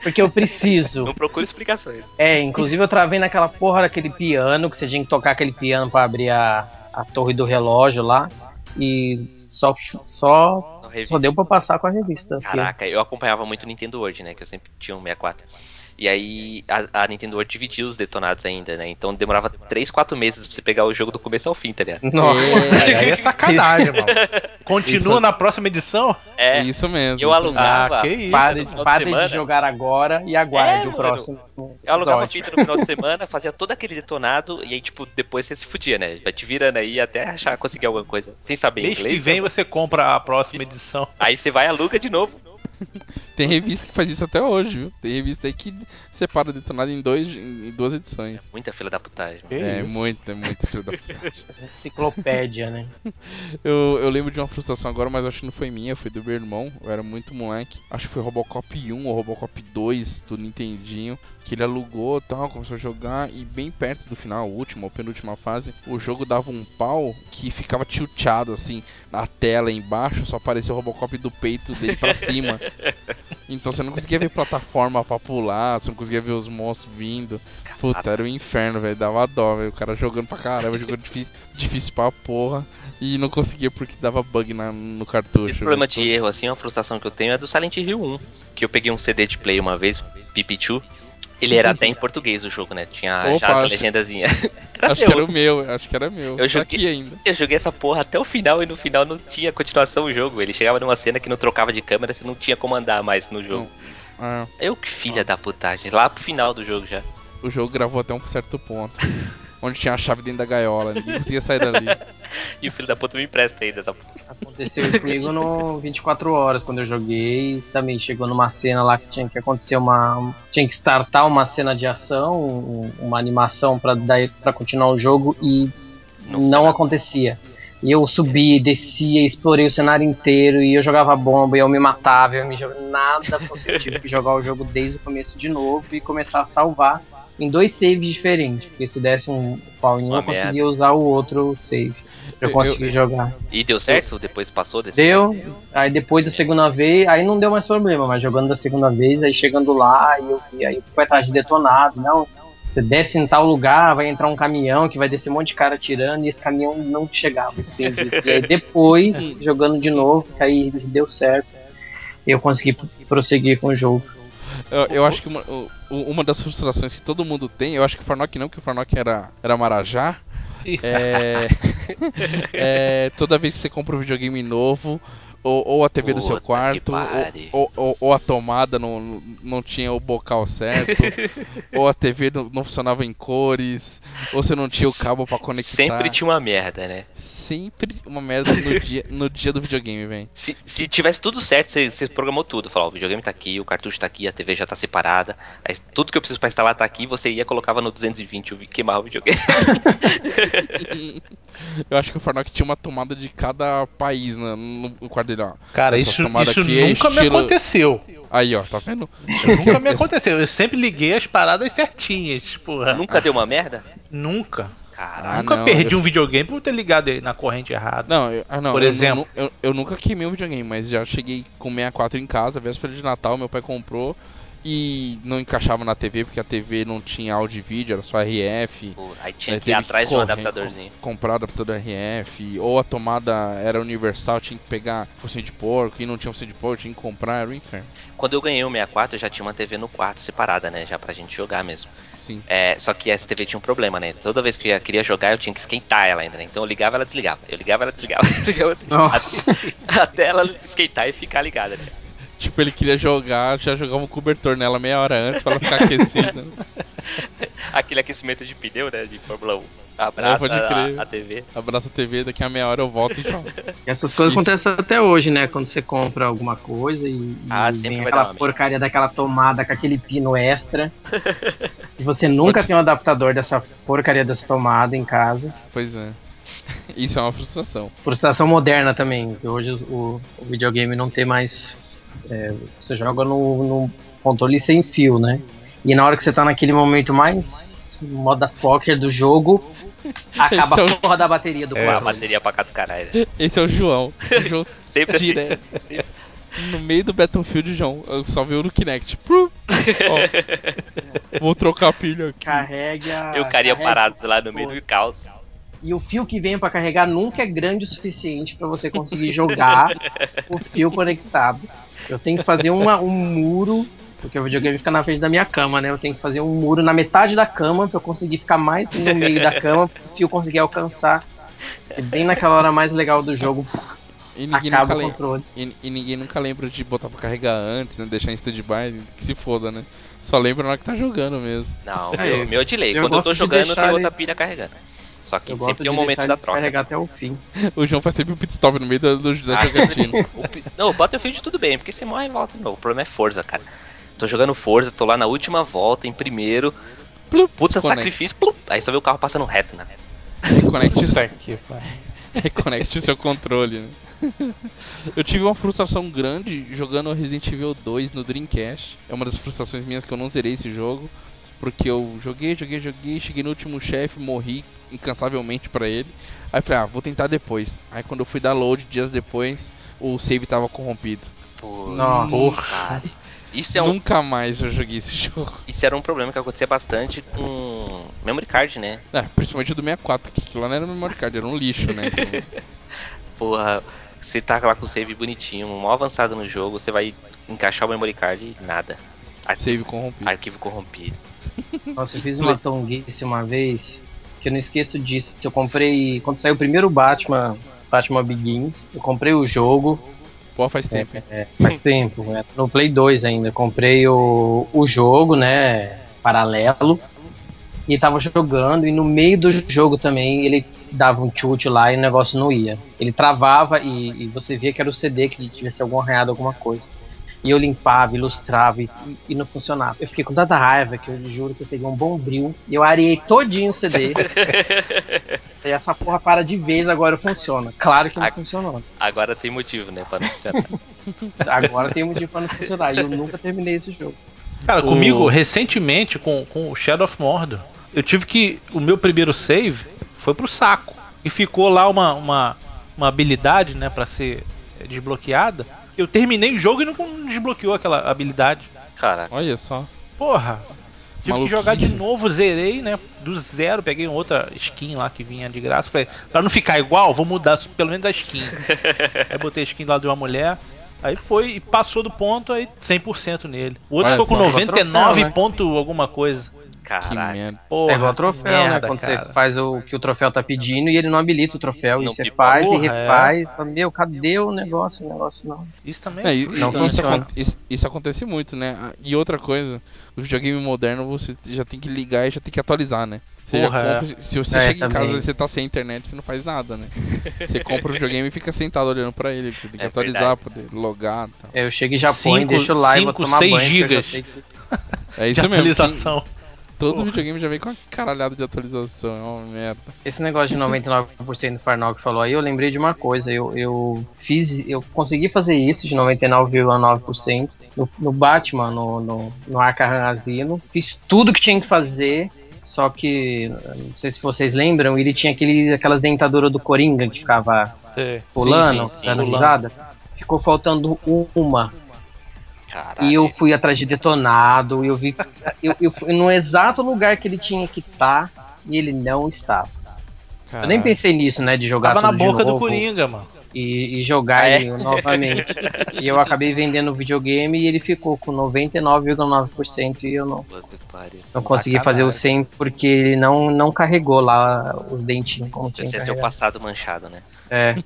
Porque eu preciso. Não procura explicações. É, inclusive eu travei naquela porra daquele piano, que você tinha que tocar aquele piano pra abrir a, a torre do relógio lá. E só, só, Só revista. só deu pra passar com a revista. Caraca, eu acompanhava muito o Nintendo World, né? Que eu sempre tinha um 64. E aí a, a Nintendo World dividia os detonados ainda, né? Então demorava 3, 4 meses pra você pegar o jogo do começo ao fim, tá ligado? Nossa. Aí aí é sacanagem, mano. [LAUGHS] Continua na próxima edição? É, isso mesmo. eu isso alugava. Ah, que isso. Pare, de pare de, semana. jogar agora e aguarde É, o mano. próximo. Eu alugava episódio. fita no final de semana, fazia todo aquele detonado, e aí, tipo, depois você se fudia, né? Vai te virando aí até achar conseguir alguma coisa. Sem saber Mês inglês. que vem né? você compra a próxima edição. Aí você vai e aluga de novo. [LAUGHS] Tem revista que faz isso até hoje, viu? Tem revista aí que separa o detonado em, dois, em duas edições. Muita fila da putagem. Que é, isso? muita, muita filho da puta. [LAUGHS] Enciclopédia, né? [LAUGHS] Eu, eu lembro de uma frustração agora, mas acho que não foi minha, foi do meu irmão. Eu era muito moleque. Acho que foi Robocop 1 ou Robocop 2 do Nintendinho. Que ele alugou e tal, começou a jogar. E bem perto do final, a última ou penúltima fase, o jogo dava um pau que ficava tilteado assim na tela embaixo, só aparecia o Robocop do peito dele pra cima. [LAUGHS] Então você não conseguia ver plataforma pra pular, você não conseguia ver os monstros vindo. Puta, era um inferno, velho. Dava dó, velho. O cara jogando pra caramba, jogando difícil, difícil pra porra. E não conseguia porque dava bug na- no cartucho. Esse problema de erro, assim, uma frustração que eu tenho é do Silent Hill 1. Que eu peguei um CD de play uma vez, Pipichu, Ele era até em português o jogo, né? Tinha Opa, já as acho- legendazinhas. [LAUGHS] Era Acho seu. que era o meu, acho que era meu. Eu tá joguei- aqui ainda. Eu joguei essa porra até o final e no final não tinha continuação o jogo. Ele chegava numa cena que não trocava de câmera, você não tinha como andar mais no jogo. Ah, Eu que filha da putagem, lá pro final do jogo já. o jogo gravou até um certo ponto. [LAUGHS] onde tinha a chave dentro da gaiola, ninguém conseguia sair dali. [LAUGHS] E o filho da puta me empresta ainda essa. Aconteceu isso comigo no 24 horas quando eu joguei. Também chegou numa cena lá que tinha que acontecer uma. Tinha que startar uma cena de ação, um- uma animação pra continuar o jogo e Não não, acontecia. E eu subi, descia, explorei o cenário inteiro e eu jogava bomba e eu me matava, eu me jogava. Nada fosse eu tive que jogar o jogo desde o começo de novo e começar a salvar em dois saves diferentes. Porque se desse um pau em um, eu conseguia usar o outro save. Eu Eu- consegui eu- jogar. E deu certo? Depois passou desse. Deu, aí depois da segunda vez, aí não deu mais problema, mas jogando da segunda vez, aí chegando lá, e, eu, e aí foi atrás de detonado, não. Você desce em tal lugar, vai entrar um caminhão que vai descer um monte de cara atirando e esse caminhão não chegava. [LAUGHS] E aí depois, jogando de novo, que aí deu certo. Eu consegui prosseguir com o jogo. Eu, eu acho que uma, uma das frustrações que todo mundo tem, eu acho que o Farnock não, que o Farnock era, era Marajá. [LAUGHS] É, [LAUGHS] é, toda vez que você compra um videogame novo, ou, ou a TV do seu Puta que quarto, ou, ou, ou a tomada não, não tinha o bocal certo, [LAUGHS] ou a TV não, não funcionava em cores, ou você não tinha o cabo pra conectar. Sempre tinha uma merda, né? Sempre uma merda no dia, no dia do videogame, velho. Se, se tivesse tudo certo, você, você programou tudo. Falou, o videogame tá aqui, o cartucho tá aqui, a TV já tá separada. tudo que eu preciso pra instalar tá aqui, você ia, colocava no 220 e queimava o videogame. [LAUGHS] Eu acho que o Farnock tinha uma tomada de cada país no, no quarto dele, ó. Cara, Essa isso, isso aqui é nunca me estilo- aconteceu. Aí, ó, tá vendo? Nunca me aconteceu. Eu sempre liguei as paradas certinhas, porra. Nunca deu uma merda? Nunca. Caralho. Ah, nunca não, perdi eu- um videogame por ter ligado ele na corrente errada. Não, eu, ah, não, Por eu exemplo. nu- Eu, eu nunca queimei um videogame, mas já cheguei com 64 em casa, véspera de Natal, meu pai comprou e não encaixava na TV, porque a TV não tinha áudio e vídeo, era só RF. Pô, Aí tinha Aí que ir atrás de um adaptadorzinho. com- comprar adaptador RF, ou a tomada era universal, tinha que pegar focinho de porco, e não tinha focinho de porco, tinha que comprar, era um inferno. Quando eu ganhei o 64, eu já tinha uma TV no quarto separada, né? Já pra gente jogar mesmo. Sim. É, só que essa TV tinha um problema, né? Toda vez que eu queria jogar, eu tinha que esquentar ela ainda, né? Então eu ligava, ela desligava. Eu ligava, ela desligava. [LAUGHS] Eu ligava, ela desligava. Nossa. [LAUGHS] Até ela esquentar e ficar ligada, né? Tipo, ele queria jogar, já jogava um cobertor nela meia hora antes pra ela ficar aquecida. [LAUGHS] Aquele aquecimento de pneu, né? De Fórmula 1. Abraça É, crer. a, a TV. Abraça a TV, daqui a meia hora eu volto e jogo. E [LAUGHS] essas coisas Isso. acontecem até hoje, né? Quando você compra alguma coisa e, e Ah, sempre vem vai aquela dar uma porcaria daquela tomada com aquele pino extra. [LAUGHS] e você nunca tem um adaptador dessa porcaria dessa tomada em casa. Pois é. Isso é uma frustração. Frustração moderna também, hoje o, o videogame não tem mais. É, você joga no, no controle sem fio, né? E na hora que você tá naquele momento mais moda poker do jogo, [LAUGHS] acaba Esse é o- a porra da bateria do Com a quarto. bateria pra cá do caralho. Esse é o João. O João [LAUGHS] Sempre assim. direto. No meio do Battlefield, João. Eu só vi o no Kinect. Ó, [LAUGHS] vou trocar a pilha aqui. Carregue a. Eu caria parado lá no meio do caos. E o fio que vem pra carregar nunca é grande o suficiente pra você conseguir jogar [LAUGHS] o fio conectado. Eu tenho que fazer uma- um muro, porque o videogame fica na frente da minha cama, né? Eu tenho que fazer um muro na metade da cama pra eu conseguir ficar mais no meio da cama, pro fio conseguir alcançar. E bem naquela hora mais legal do jogo, E ninguém, acaba nunca o lembra, controle. e, e ninguém nunca lembra de botar pra carregar antes, né? Deixar em stand-by, que se foda, né? Só lembra na hora que tá jogando mesmo. Não, É, meu, meu é delay. eu Quando eu tô jogando, tem outra pilha carregando. Só que Eu sempre tem um momento da troca. até o fim. O João faz sempre um pit stop no meio da, do, da Ah, jogatina. [LAUGHS] O pi- Não, o Battlefield tudo bem, porque você morre e volta de novo. O problema é Forza, cara. Tô jogando Forza, tô lá na última volta, em primeiro. Plup, Puta desconecta. sacrifício, plup, aí só vê o carro passando reto, né? Reconecte, Isso aqui, pai. reconecte seu controle, né? Eu tive uma frustração grande jogando Resident Evil 2 no Dreamcast. É uma das frustrações minhas que eu não zerei esse jogo. Porque eu joguei, joguei, joguei, cheguei no último chefe, morri incansavelmente pra ele. Aí falei, ah, vou tentar depois. Aí quando eu fui dar load dias depois, o save tava corrompido. Nossa. cara. Isso, é um, Nunca mais eu joguei esse [LAUGHS] jogo. isso era um problema que acontecia bastante com Memory Card, né? É, principalmente o do 64, que aquilo lá não era memory card, era um lixo, né? Então, [LAUGHS] Porra, você tá lá com o save bonitinho, mal avançado no jogo, você vai encaixar o Memory Card e nada. Save corrompido. Arquivo corrompido. [LAUGHS] Nossa, eu fiz uma tonguice uma vez que eu não esqueço disso. Eu comprei. Quando saiu o primeiro Batman, Batman Begins, eu comprei o jogo. Pô, faz tempo. hein? É, faz tempo, né? no Play 2 ainda. Eu comprei o, o jogo, né? Paralelo. E tava jogando, e no meio do jogo também ele dava um chute lá e o negócio não ia. Ele travava e, e você via que era o CD, que tivesse algum arranhado, alguma coisa. E eu limpava, ilustrava e, e não funcionava. Eu fiquei com tanta raiva que eu juro que eu peguei um bom bril e eu areei todinho o CD. [LAUGHS] e essa porra para de vez, agora funciona. Claro que não A- funcionou. Agora tem motivo, né, pra não funcionar. [LAUGHS] Agora tem motivo pra não funcionar. E eu nunca terminei esse jogo. Cara, O- comigo, recentemente, com, com o Shadow of Mordor, eu tive que. O meu primeiro save foi pro saco. E ficou lá uma, uma, uma habilidade, né, pra ser desbloqueada. Eu terminei o jogo e não desbloqueou aquela habilidade. Caraca. Olha só. Porra! Tive Maluquice. que jogar de novo, zerei, né? Do zero, peguei outra skin lá que vinha de graça. Falei, pra não ficar igual, vou mudar pelo menos a skin. [LAUGHS] aí botei a skin lá de uma mulher. Aí foi e passou do ponto, aí 100% nele. O outro Olha ficou com só. 99 Troféu, né? ponto alguma coisa. Que Caraca. merda. Porra, é igual que troféu, merda, né? Quando cara. você faz o que o troféu tá pedindo e ele não habilita o troféu. Não e você faz e Porra, é. refaz. Fala, Meu, cadê o negócio? O negócio não. Isso também É, é e- Não e- né? isso, funciona. acon- isso- isso acontece muito, né? Ah, E outra coisa, o videogame moderno você já tem que ligar e já tem que atualizar, né? Você Porra, compra- se você É, chega em casa também. e você tá sem internet, você não faz nada, né? [LAUGHS] Você compra o videogame e fica sentado olhando pra ele, você tem que É atualizar, poder logar e tal. É, Eu chego e já põe, Cinco- deixo lá e vou cinco, tomar seis banho. porque eu já gigas. sei que- É isso mesmo. atualização. Todo Porra. videogame já vem com uma caralhada de atualização, é uma merda. Esse negócio de 99% do Farnal que falou aí, eu lembrei de uma coisa. Eu, eu fiz. Eu consegui fazer isso de 99,9% no, no Batman, no, no, no Arkham Asylum. Fiz tudo que tinha que fazer. Só que, não sei se vocês lembram, ele tinha aquele, aquelas dentaduras do Coringa que ficava É. pulando, sim, sim, dando risada. Ficou faltando uma. Caraca. E eu fui atrás de detonado, eu vi. Eu, eu fui no exato lugar que ele tinha que estar e ele não estava. Eu nem Caralho. pensei nisso, né? De jogar Tava na boca do novo Coringa, mano. E, e jogar Ah, é? ele novamente. e eu acabei vendendo o videogame e ele ficou com 99,9% e eu não, não consegui fazer o 100 porque ele não, não carregou lá os dentinhos como tinha Esse é seu passado manchado, né? É.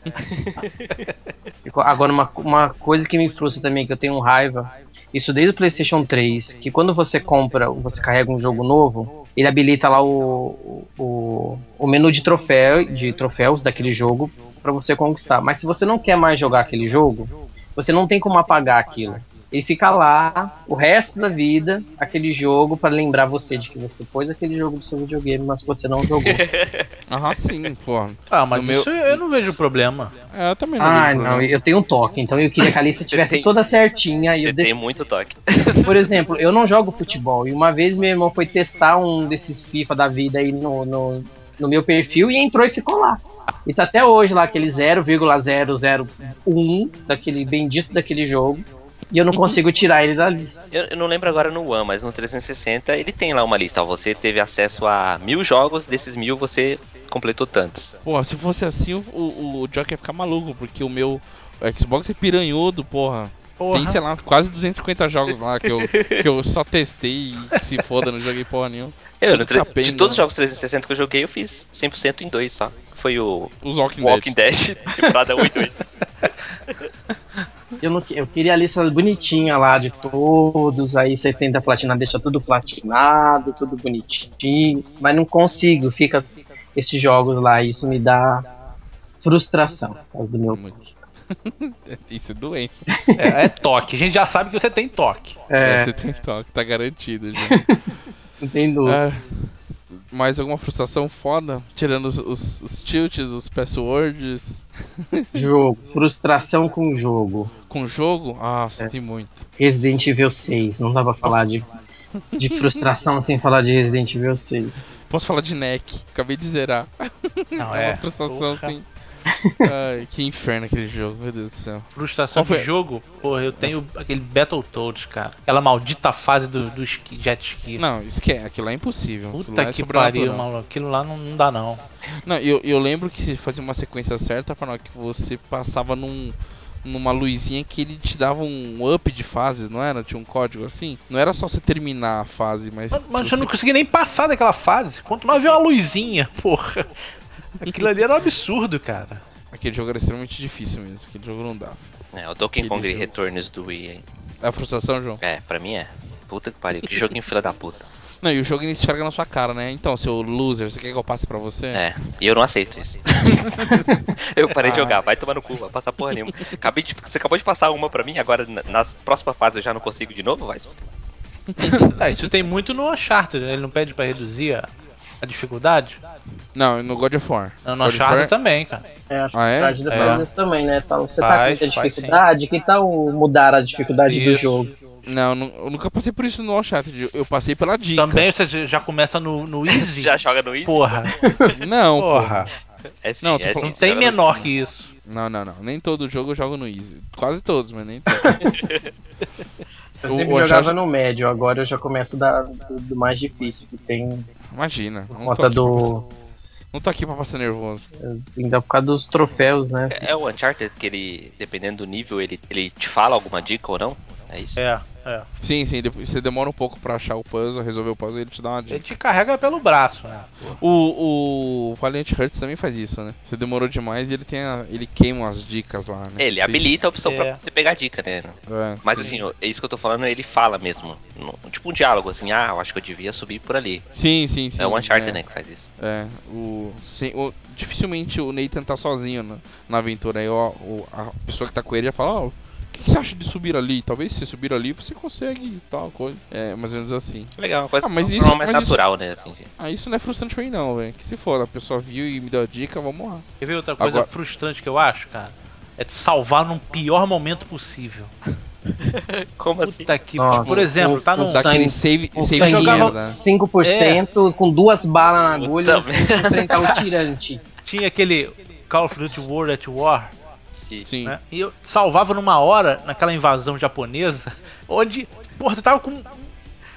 [LAUGHS] Agora, uma, uma coisa que me frustra também, que eu tenho raiva, isso desde o PlayStation 3, que quando você compra, você carrega um jogo novo, ele habilita lá o, o, o menu de, troféu, de troféus daquele jogo pra você conquistar. Mas se você não quer mais jogar aquele jogo, você não tem como apagar aquilo. Ele fica lá o resto da vida, aquele jogo, pra lembrar você de que você pôs aquele jogo do seu videogame, mas você não jogou. [LAUGHS] Aham, sim, pô. Ah, mas meu- isso eu não vejo problema. É, eu também não Ah, vejo não, problema. eu tenho um toque, então eu queria que a lista tivesse tem- toda certinha. E Você eu de- tem muito toque. [LAUGHS] Por exemplo, eu não jogo futebol, e uma vez meu irmão foi testar um desses FIFA da vida aí no, no, no meu perfil e entrou e ficou lá. E tá até hoje lá aquele 0,001 daquele bendito daquele jogo. E eu não consigo [LAUGHS] tirar ele da lista. Eu, eu não lembro agora no One, mas no 360 ele tem lá uma lista. Ó, você teve acesso a mil jogos, desses mil você completou tantos. Porra, se fosse assim, o, o, o Joker ia ficar maluco, porque o meu Xbox é piranhudo, porra. Porra. Tem, sei lá, quase 250 jogos lá que eu, [LAUGHS] que eu só testei e que se foda, não joguei porra nenhuma. Eu, no de todos os jogos 360 que eu joguei, eu fiz 100% em dois só. Foi o Os Walking, Walking Dead. Dead, [LAUGHS] temporada 1 e 2. Eu, não, eu queria a lista bonitinha lá de todos, aí você tenta platinar, deixa tudo platinado, tudo bonitinho, mas não consigo, fica esses jogos lá, isso me dá frustração por causa do meu Muito. [LAUGHS] Isso é doença. É, é toque. A gente já sabe que você tem toque. É, É, você tem toque, tá garantido já. [LAUGHS] não tem dúvida. É, mais alguma frustração foda? Tirando os, os, os tilts, os passwords. [LAUGHS] Jogo, frustração com o jogo. Com jogo? Ah, você tem muito. Resident Evil 6, não dá pra falar de, de frustração sem falar de Resident Evil 6. Posso falar de NEC? Acabei de zerar. Não, É é. uma frustração Porra. assim. Ai, que inferno aquele jogo, meu Deus do céu. Frustração de jogo? Porra, eu tenho aquele Battletoads, cara. Aquela maldita fase do, do ski, jet ski. Não, esquece, aquilo lá é impossível. Puta é que pariu, maluco. Aquilo lá não, não dá, não. Não, eu, eu lembro que se fazia uma sequência certa, falando que você passava num, numa luzinha que ele te dava um up de fases, não era? Tinha um código assim? Não era só você terminar a fase, mas. Mas, mas se eu não você- consegui nem passar daquela fase. Quanto mais ver uma luzinha, [LAUGHS] porra. Aquilo ali era um absurdo, cara. Aquele jogo era extremamente difícil mesmo. Aquele jogo não dava. É, o Donkey Aquele Kong jogo. Returns do Wii. hein? É a frustração, João? É, pra mim é. Puta que pariu, que joguinho filha da puta. Não, e o jogo ele esfrega na sua cara, né? Então, seu loser, você quer que eu passe pra você? É, e eu não aceito isso. [LAUGHS] eu parei de Ah. jogar, vai tomar no cu, vai passar porra nenhuma. Acabei de, você acabou de passar uma pra mim, agora na- nas próximas fases eu já não consigo de novo, vai. Ah, [LAUGHS] isso tem muito no Uncharted, né? Ele não pede pra reduzir a, a dificuldade? Não, no God of War. Não, no God Uncharted War- também, cara. É, acho Ah, é? que É. faz isso também, né? Então, você tá Faz, com muita faz dificuldade, que tal mudar a dificuldade do Isso. jogo? Não, eu nunca passei por isso no Uncharted. Eu passei pela dica. Também você já começa no, no [LAUGHS] Easy. Já joga no Easy? Porra, Não, porra. É sim, Não, é falando- sim. Não tem menor que isso. Não, não, não. Nem todo jogo eu jogo no Easy. Quase todos, mas nem [LAUGHS] todos. Eu sempre o jogava no médio, agora eu já começo da, do, do mais difícil, que tem Imagina. por Não tô, conta aqui pra do. passar, não tô aqui pra passar nervoso. Ainda por causa dos troféus, né? É o Uncharted que ele, dependendo do nível, ele, ele te fala alguma dica ou não? É isso? É, é. Sim, sim. depois- Você demora um pouco pra achar o puzzle, resolver o puzzle e ele te dá uma dica. Ele te carrega pelo braço, né? O, o Valiant Hearts também faz isso, né? Você demorou demais e ele tem a- ele queima as dicas lá, né? Ele habilita a opção É. pra você pegar dica, né? É, Mas sim. assim, é isso que eu tô falando, ele fala mesmo. no- tipo um diálogo, assim, ah, eu acho que eu devia subir por ali. Sim, sim, sim. é o Uncharted, é. né, que faz isso. É, o, sim, o- dificilmente o Nathan tá sozinho na, na aventura. Aí ó, o- a pessoa que tá com ele já fala, ó, o que, que você acha de subir ali? Talvez se você subir ali você consegue e tal coisa. É, mais ou menos assim. Legal, uma coisa Ah, mas isso- forma mais mas isso- natural, né? Assim, Ah, isso não é frustrante pra mim não, velho. Que se for, a pessoa viu e me deu a dica, vamos lá. Quer ver outra coisa Agora- frustrante que eu acho, cara? É te salvar num pior momento possível. [LAUGHS] Como assim? Puta que. Nossa, por exemplo, tá num. com Dá aquele sangue- save, Um save jogava merda. 5% com duas balas na agulha enfrentar o tirante. Tinha aquele Call of Duty World at War. Sim. Sim. né? E eu salvava numa hora naquela invasão japonesa, [LAUGHS] onde, porra, tu tava com um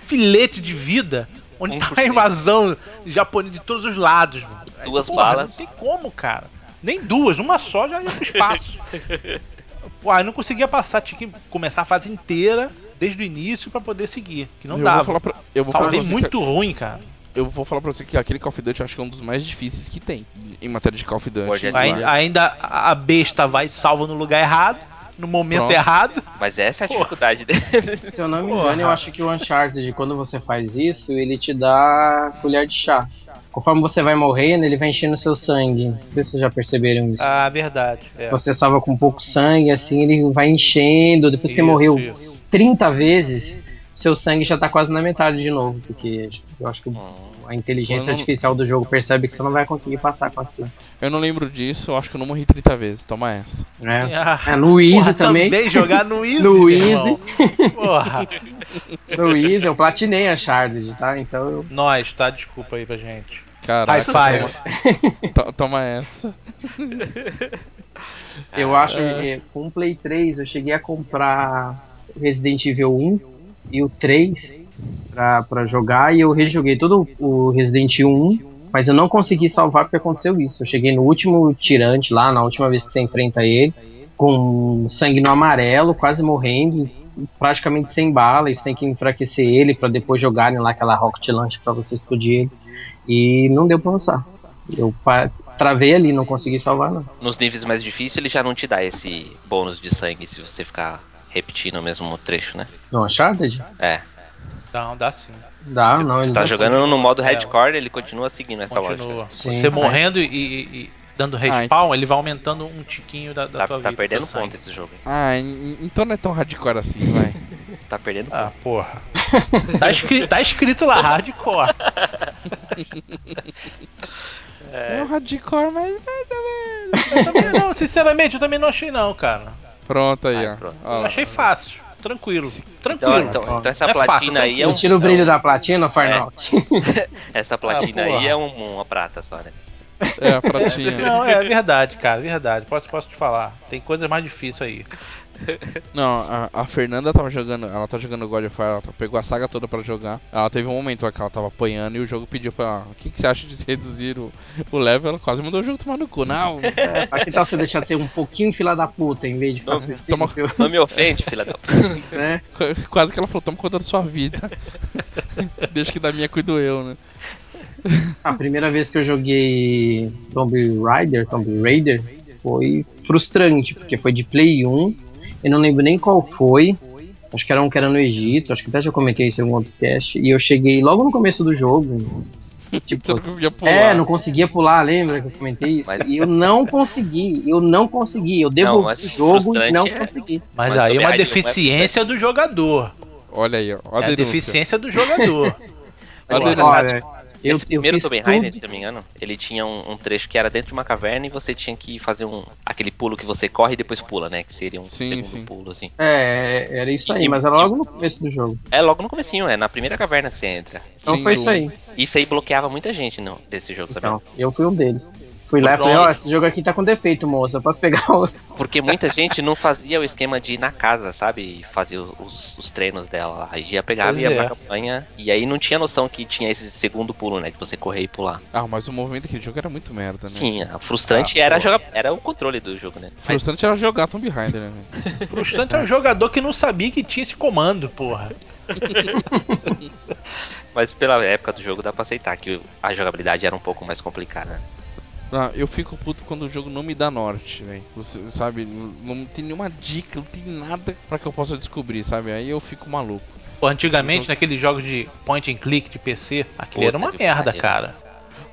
filete de vida, onde tava a 1%. invasão japonesa de todos os lados, mano. Duas porra, balas. Não tem como, cara. Nem duas, uma só já ia pro espaço. [LAUGHS] Pô, aí não conseguia passar, tinha que começar a fase inteira, desde o início, pra poder seguir. Que não eu dava. Vou falar pra, eu vou falar Salvei pra você muito que, ruim, cara. Eu vou falar pra você que aquele Call of Duty eu acho que é um dos mais difíceis que tem em matéria de Call of Duty. Vai- Ainda, ainda a besta vai e salva no lugar errado, no momento Pronto. errado. Mas essa é a Porra. dificuldade dele. [LAUGHS] Se eu não me Porra. engano, eu acho que o Uncharted, quando você faz isso, ele te dá colher de chá. Conforme você vai morrendo, ele vai enchendo seu sangue. Não sei se vocês já perceberam isso. Ah, verdade. É. Você salva com pouco sangue, assim, ele vai enchendo. Depois que você morreu isso. 30 vezes, seu sangue já tá quase na metade de novo. Porque eu acho que a inteligência não- artificial do jogo percebe que você não vai conseguir passar com aquilo. Eu não lembro disso, eu acho que eu não morri 30 vezes. Toma essa. Né? Ah, É, no Easy porra, também. jogar no [LAUGHS] Easy. No Easy. Porra. [LAUGHS] No Easy, eu platinei a Sharded, tá? Então eu. Nós, tá? Desculpa aí pra gente. Caraca. High five. Toma, [LAUGHS] to- toma essa. Eu acho que com o Play 3 eu cheguei a comprar Resident Evil 1 e o 3 pra, pra jogar e eu rejoguei todo o Resident Evil 1, mas eu não consegui salvar porque aconteceu isso. Eu cheguei no último tirante lá, na última vez que você enfrenta ele, com sangue no amarelo, quase morrendo, praticamente sem bala, e você tem que enfraquecer ele pra depois jogarem lá aquela rocket launch pra você explodir ele. E não deu pra avançar. Eu travei ali, não consegui salvar não. Nos níveis mais difíceis, ele já não te dá esse bônus de sangue se você ficar repetindo o mesmo trecho, né? No Uncharted? É. Não, dá sim. Dá, Se não. você tá jogando no modo É. hardcore, ele continua seguindo essa lógica. Continua. Sim. Você morrendo e, e- e dando respawn, ele vai aumentando um tiquinho da, da Tá, tua tá vida. perdendo teu sangue. ponto esse jogo. Ah, en- então não é tão hardcore assim, vai. [LAUGHS] Tá perdendo Ah, porra. [LAUGHS] tá, escrito, tá escrito lá, hardcore. [LAUGHS] É, um hardcore, mas. Eu também não, sinceramente, eu também não achei não, cara. Pronto aí, Ai, ó. pronto. Ó Eu lá. achei fácil. Tranquilo. Então, Tranquilo. então, então essa É fácil, platina aí é Não um. tira o brilho é um- da platina, Farnout. [LAUGHS] Essa platina Ah, aí é um- uma prata só, né? É, a pratinha. Não, é verdade, cara, verdade. Posso, posso te falar. Tem coisa mais difícil aí. [LAUGHS] Não, a, a Fernanda tava jogando, ela tá jogando God of War, ela tá- pegou a saga toda pra jogar. Ela teve um momento lá que ela tava apanhando e o jogo pediu pra ela, o que, que você acha de [LAUGHS] reduzir o, o level? Ela quase mandou o jogo tomar no cu. Não, [LAUGHS] É, pra que tal você deixar de ser um pouquinho fila da puta em vez de Não, filho, toma- filho, Não me ofende, filha da puta. né? qu- quase que ela falou, toma conta da sua vida. Deixa que da minha cuido eu, né? A primeira vez que eu joguei Tomb Raider, Tomb Raider, foi frustrante, porque foi de Play 1, eu não lembro nem qual foi, acho que era um que era no Egito, acho que até já comentei isso em algum outro cast, e eu cheguei logo no começo do jogo, [LAUGHS] Você tipo, não conseguia pular. é, não conseguia pular, lembra que eu comentei isso? Mas- E eu não consegui, eu não consegui, eu devolvi o jogo e não é- consegui. Mas, Mas aí é uma é deficiência do jogador. Olha aí, ó. ó É a a deficiência do jogador. [LAUGHS] Mas Olha, engraçado, Olha, eu, Esse eu primeiro fiz Tomb tudo, Raider, se eu não me engano, ele tinha um, um trecho que era dentro de uma caverna e você tinha que fazer um aquele pulo que você corre e depois pula, né? Que seria um Sim, segundo sim. pulo, assim. É, era isso aí, E- mas era logo no começo do jogo. É logo no comecinho, é na primeira caverna que você entra. Então Sim, foi isso aí. Isso aí bloqueava muita gente não, desse jogo, sabe? Então, eu fui um deles. Fui lá e falei, ó, esse jogo aqui tá com defeito, moça, posso pegar [LAUGHS] outro? Porque muita gente não fazia o esquema de ir na casa, sabe? E fazia os, os treinos dela lá. Ia pegar, Pois ia é. pra campanha. E aí não tinha noção que tinha esse segundo pulo, né? De você correr e pular. Ah, mas o movimento daquele jogo era muito merda, né? Sim, a frustrante Ah, era, jogar, era o controle do jogo, né? Mas Frustrante era jogar Tomb Raider, né? [LAUGHS] Frustrante é um jogador que não sabia que tinha esse comando, porra. Mas pela época do jogo dá pra aceitar que a jogabilidade era um pouco mais complicada. Ah, eu fico puto quando o jogo não me dá norte, velho. Você sabe, não tem nenhuma dica, não tem nada pra que eu possa descobrir, sabe? Aí eu fico maluco. Pô, antigamente, naqueles jogos de point and click de PC, aquilo era uma merda, pariu. cara.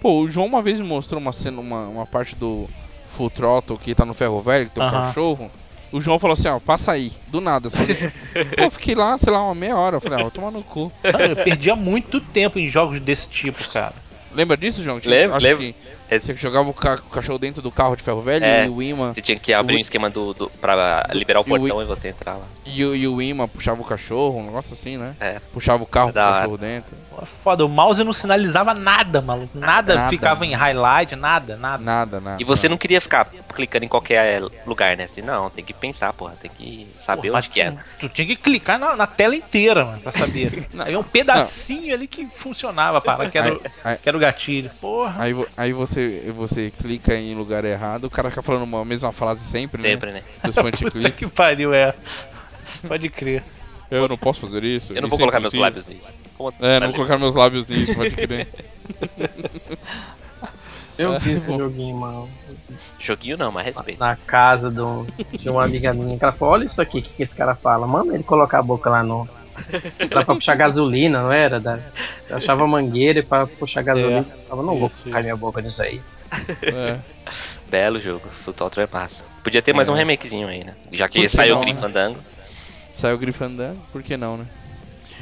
Pô, o João uma vez me mostrou uma cena, uma, uma parte do Full Throttle que tá no ferro velho, que tem um Aham. cachorro. O João falou assim, ó, passa aí, do nada. Só deixa- [LAUGHS] Pô, eu fiquei lá, sei lá, uma meia hora. Eu falei, ah, vou tomar no cu. Cara, Eu perdia muito tempo em jogos desse tipo, cara. Lembra disso, João? Lembro, lembro. que É- você jogava o, ca- o cachorro dentro do carro de ferro velho É. e o imã. Você tinha que abrir O- um esquema do, do, pra liberar o e o- portão e você entrar lá. E, o- e o imã puxava o cachorro, um negócio assim, né? É. Puxava o carro com Da o cachorro dentro. Foda, o mouse não sinalizava nada, maluco. Nada, Nada, ficava em nada. highlight, nada, nada. Nada, nada. E você não queria ficar clicando em qualquer lugar, né? Assim, não, tem que pensar, porra, tem que saber Porra, onde que é. tu, tu tinha que clicar na, na tela inteira, mano, pra saber. [LAUGHS] Não. Aí um pedacinho ali que funcionava, para que era, o- Aí- que era o gatilho. Porra. Aí, aí você, você clica em lugar errado, o cara fica falando uma mesma frase sempre, Sempre, né? né? Dos point [LAUGHS] Puta que pariu, é. Pode crer. Eu não posso fazer isso. Eu não isso vou é colocar meus impossível. lábios nisso. Como- É, não vou colocar meus lábios nisso, pode crer. [LAUGHS] Eu vi esse joguinho, mano. Joguinho não, mas respeito. Na casa do, de uma amiga minha, que ela falou, olha isso aqui, o que, que esse cara fala? Manda ele colocar a boca lá no. Era pra puxar gasolina, não era? Da, eu achava mangueira e pra puxar gasolina. Eu falava, não vou Isso, colocar minha boca nisso aí. É. Belo jogo. Full é massa. Podia ter mais É. um remakezinho aí, né? Já que que saiu o Grim né? Saiu grifandando, por que não, né?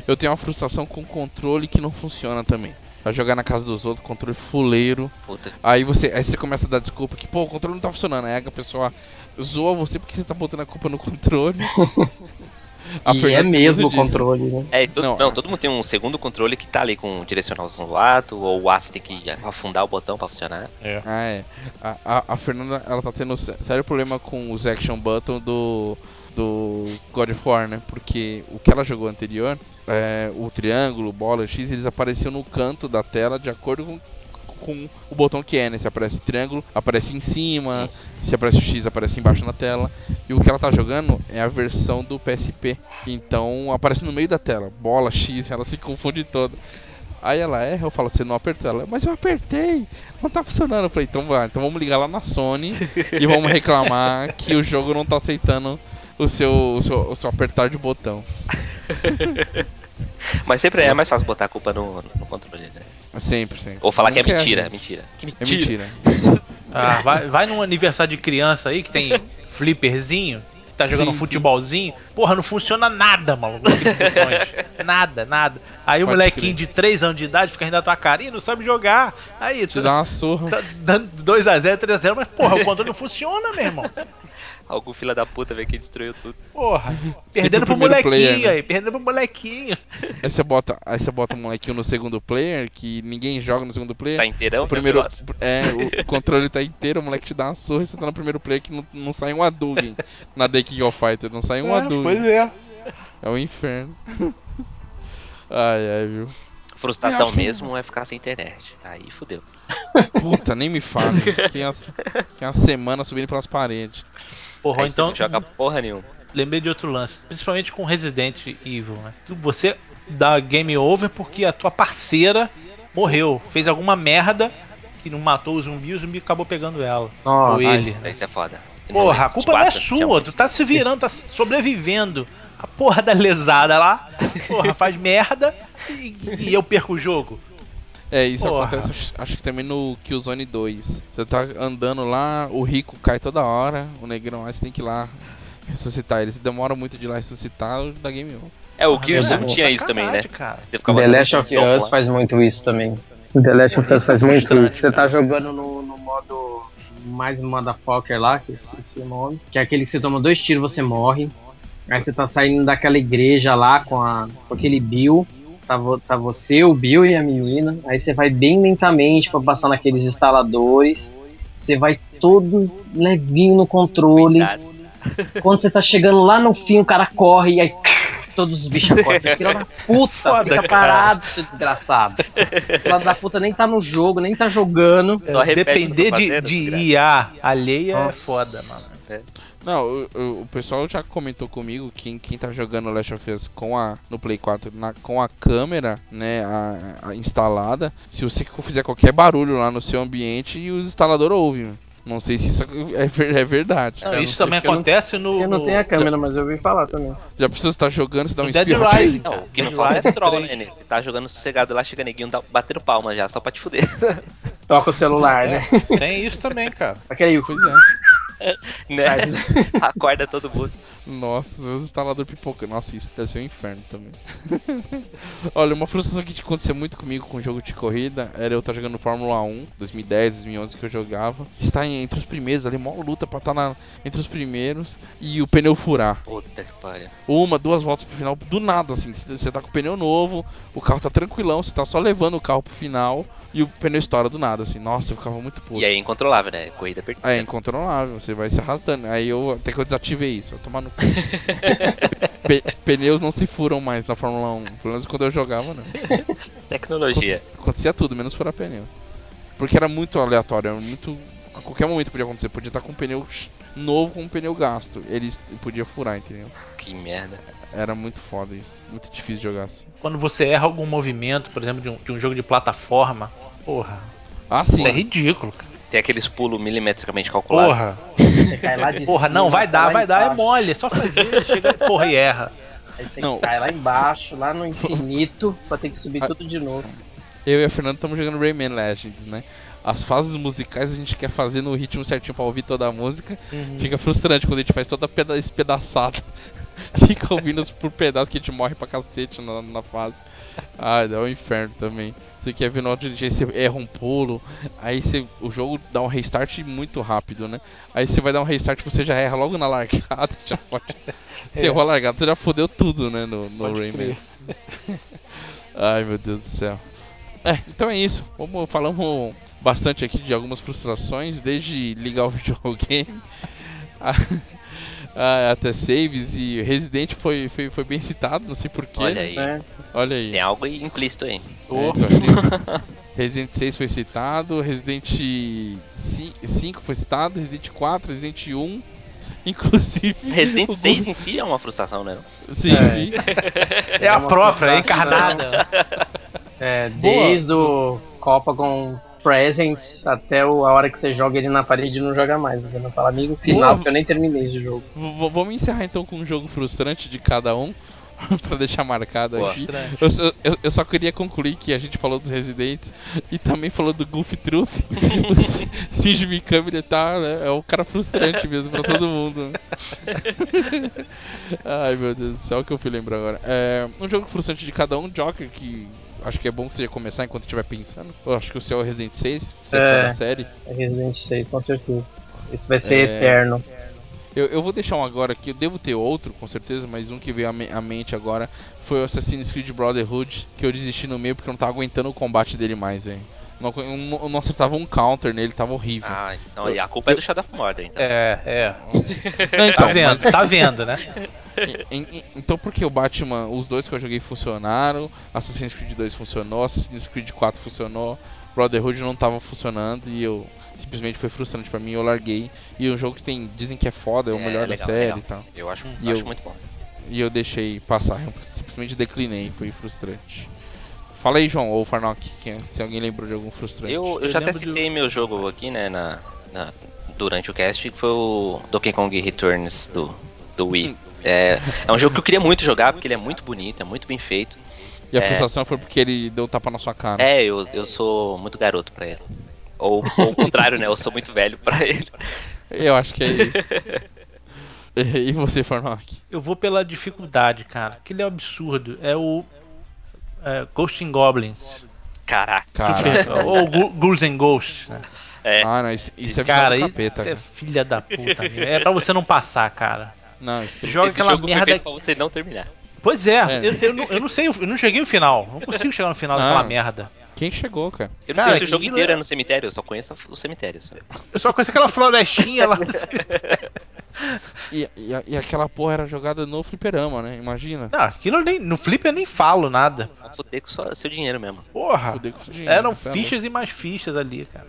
Eu tenho uma frustração com controle que não funciona também. Vai jogar na casa dos outros, controle fuleiro. Puta. Aí você, aí você começa a dar desculpa que, pô, o controle não tá funcionando. Aí a pessoa zoa você porque você tá botando a culpa no controle. [LAUGHS] A e é Fernanda mesmo o controle, né? É, todo, Não, não, a- todo mundo tem um segundo controle que tá ali com o direcionalzão do lado, ou o A você tem que afundar o botão pra funcionar. Ah, é. A, a, a Fernanda, ela tá tendo sé- sério problema com os action button do, do God of War, né? Porque o que ela jogou anterior, é, o triângulo, bola, X, eles apareciam no canto da tela de acordo com, com o botão que é, né? Se aparece triângulo, aparece em cima, se aparece o X, aparece embaixo na tela. E o que ela tá jogando é a versão do PSP. Então aparece no meio da tela, bola, X, ela se confunde toda. Aí ela erra, eu falo, você não apertou ela, mas eu apertei, não tá funcionando. Eu falei, então vai, então vamos ligar lá na Sony e vamos [LAUGHS] reclamar que o jogo não tá aceitando o seu, o seu, o seu apertar de botão. [LAUGHS] Mas sempre é mais fácil botar a culpa no, no controle, né? Sempre, sempre. Ou falar que é Nunca mentira, é mentira. Que É mentira. mentira. [LAUGHS] Ah, vai, vai num aniversário de criança aí que tem flipperzinho, que tá jogando Sim, um sim. futebolzinho. Porra, não funciona nada, maluco. [LAUGHS] nada, nada. Aí o Pode molequinho crer. de 3 anos de idade fica rindo da tua cara e não sabe jogar. Aí, Te tu dá uma surra. tá dando 2x0, 3x0, mas porra, o controle não funciona, meu irmão. Algum fila da puta veio que destruiu tudo. Porra, [LAUGHS] perdendo pro molequinho player, né? aí, perdendo pro molequinho. [LAUGHS] Aí você bota, aí você bota o molequinho no segundo player, que ninguém joga no segundo player. Tá inteirão? O primeiro, é, o, [LAUGHS] controle tá inteiro, o moleque te dá uma surra e você tá no primeiro player que não, não sai um Hadouken na The King of Fighter, não sai um É, Hadouken. pois é. É o inferno. ai, ai, viu. Frustração mesmo é ficar sem internet. Aí fudeu. Puta, nem me fale. que, uma, que uma semana subindo pelas paredes. Porra, Aí então você não joga porra nenhuma. lembrei de outro lance, principalmente com Resident Evil, né? Você dá game over porque a tua parceira morreu, fez alguma merda que não matou o zumbi, o zumbi acabou pegando ela. Nossa. ou ele. Isso é foda. Porra, a culpa não é 24, tinha sua, tu tá se virando, tá sobrevivendo. A porra da lesada lá, porra, faz merda e, e eu perco o jogo. É, isso Porra. acontece acho- que também no Killzone 2. Você tá andando lá, o rico cai toda hora, o negrão lá, você tem que ir lá ressuscitar ele. Se demora muito de ir lá ressuscitar, dá game over. É, o Gears Deus, tinha isso também, né? Cara. The Last of Us lá. faz muito isso também. The Last of Us é faz muito isso. Você tá jogando no, no modo mais motherfucker lá, que eu esqueci o nome. Que é aquele que você toma dois tiros você morre. Aí você tá saindo daquela igreja lá com, a, com aquele Bill. Tá, vo- tá você, o Bill e a menina. Aí você vai bem lentamente pra passar naqueles instaladores. Você vai todo levinho no controle. Quando você tá chegando lá no fim, o cara corre e aí todos os bichos acordam. [LAUGHS] Filha da puta, Foda, fica cara. parado, seu desgraçado. Filha da puta nem tá no jogo, nem tá jogando. Só que Depender de, de desgraça. IA alheia é Nossa. foda, mano. Não, o, o- o pessoal já comentou comigo que quem tá jogando Last of Us com a, no Play 4 na- com a câmera né, a- a instalada, se você fizer qualquer barulho lá no seu ambiente, os instaladores ouvem. Não sei se isso é, ver- é verdade. Não, Eu isso não também se eu não- acontece no. Eu não tenho a câmera, mas eu ouvi falar também. Já precisa estar jogando, você dá um Dead. Rising. Não, o que não falta é troll, 3. né? Você tá jogando sossegado lá, chega neguinho tá batendo palma já, só pra te fuder. Toca o celular, né? Tem isso também, cara. Aquele Pois é. Né? Acorda todo mundo. Nossa, os instaladores pipoca. Nossa, isso deve ser um inferno também. [LAUGHS] Olha, uma frustração que acontecia muito comigo com jogo de corrida era eu estar jogando Fórmula 1, 2010, 2011 que eu jogava. Estar entre os primeiros ali, mó luta pra estar na- entre os primeiros e o pneu furar. Puta que pariu. Uma, duas voltas pro final, do nada, assim. Você tá com o pneu novo, o carro tá tranquilão, você tá só levando o carro pro final e o pneu estoura do nada, assim. Nossa, eu ficava muito puto. E aí, incontrolável, né? Corrida perdida. É incontrolável, você vai se arrastando. Aí eu até que eu desativei isso, vai tomar no. [LAUGHS] Pe- pneus não se furam mais na Fórmula 1. Pelo menos quando eu jogava, não. Tecnologia. Acontecia, acontecia tudo, menos furar pneu. Porque era muito aleatório, era muito. A qualquer momento podia acontecer. Podia estar com um pneu novo com um pneu gasto. Ele podia furar, entendeu? Que merda. Era muito foda isso. Muito difícil de jogar assim. Quando você erra algum movimento, por exemplo, de um, de um jogo de plataforma, porra, Ah, sim. isso é ridículo, cara. Tem aqueles pulos milimetricamente calculados. Porra, Você cai lá de porra, não, cima, vai cai dar, vai dar, é mole, é só fazer, [LAUGHS] chega, porra, e erra. Aí você Não. cai lá embaixo, lá no infinito, pra ter que subir tudo de novo. Eu e a Fernanda estamos jogando Rayman Legends, né? As fases musicais a gente quer fazer no ritmo certinho pra ouvir toda a música. Fica frustrante quando a gente faz toda peda espedaçada. [LAUGHS] Fica ouvindo por pedaços que a gente morre pra cacete na, na fase. Ah, é um inferno também. Você quer ver no outro dia, você erra um pulo. Aí você, o jogo dá um restart muito rápido, né? Aí você vai dar um restart você já erra logo na largada. [LAUGHS] Já pode... Você errou a largada, você já fodeu tudo, né? No, no Rayman. [LAUGHS] Ai, meu Deus do céu. É, então é isso. Vamos, falamos bastante aqui de algumas frustrações, desde ligar o videogame a- a- até saves e Resident foi, foi, foi bem citado, não sei porquê. Olha aí. né? Olha aí. Tem algo implícito aí. É, eu achei- [LAUGHS] Resident 6 foi citado, Resident 5 foi citado, Resident 4, Resident 1, [LAUGHS] inclusive. Resident o 6 em si é uma frustração, né? Sim, É. sim. É a uma própria, é encarnada. É, Boa. desde o Copa com Presents até o- a hora que você joga ele na parede e não joga mais. Você não fala amigo final, Boa. porque eu nem terminei esse jogo. Vamos encerrar então com um jogo frustrante de cada um, [LAUGHS] pra deixar marcado Boa. aqui. Eu, só- eu- eu só queria concluir que a gente falou dos Residentes e também falou do Goof Truth. [LAUGHS] o Shinji Mikami ele tá, né, é o cara frustrante mesmo pra todo mundo. [LAUGHS] Ai meu Deus do céu, o que eu fui lembrar agora. É, um jogo frustrante de cada um, Joker, que acho que é bom que você já começar enquanto estiver pensando. Eu acho que o seu é o Resident 6, você é, É. da série. É Resident 6, com certeza. Esse vai ser É. eterno. Eu, eu vou deixar um agora aqui, eu devo ter outro, com certeza, mas um que veio à, me à mente agora foi o Assassin's Creed Brotherhood, que eu desisti no meio porque eu não tava aguentando o combate dele mais, velho. Não, eu não acertava um counter nele, tava horrível. Ah, então a culpa eu, é do Shadow of Mordor, então. É, é. Não, então, tá vendo, mas... tá vendo, né? [LAUGHS] então porque o Batman, os dois que eu joguei funcionaram, Assassin's Creed 2 funcionou, Assassin's Creed 4 funcionou, Brotherhood não tava funcionando e eu simplesmente foi frustrante para mim, eu larguei. E um jogo que tem, dizem que é foda, é o é, melhor legal, da série legal. e tal. Eu acho, e acho eu, muito bom. E eu deixei passar, eu simplesmente declinei, foi frustrante. Fala aí, João, ou Farnock, é, se alguém lembrou de algum frustrante. Eu, eu, eu já até citei de... meu jogo aqui, né, na, na, durante o cast, que foi o Donkey Kong Returns do, do Wii. É, é um jogo que eu queria muito jogar, porque ele é muito bonito, é muito bem feito. E a é... frustração foi porque ele deu tapa na sua cara. É, eu, eu sou muito garoto pra ele. Ou, ou o contrário, né? Eu sou muito velho pra ele. Eu acho que é isso. [LAUGHS] e você, Farnock? Eu vou pela dificuldade, cara. Aquele é um absurdo. É o é, Ghost Goblins. Caraca. Caraca. Ou Ghouls and Ghosts, né? É. Ah, não, isso, isso é cara, capeta. Isso é filha da puta. é pra você não passar, cara. Não, isso Joga aquela jogo merda. pra você não terminar. Pois é, é. Eu, eu, não, eu, não, sei, eu não cheguei no final. Não consigo chegar no final ah. daquela merda. Quem chegou, cara? Eu não cara, sei se o jogo inteiro é... é no cemitério, eu só conheço o cemitério. Só. Eu só conheço aquela florestinha lá no [LAUGHS] e, e, e, aquela porra era jogada no fliperama, né? Imagina. Não, aquilo nem, no flip eu nem falo nada. Fuder com só, seu dinheiro mesmo. Porra! Dinheiro, Eram tá fichas e mais fichas ali, cara.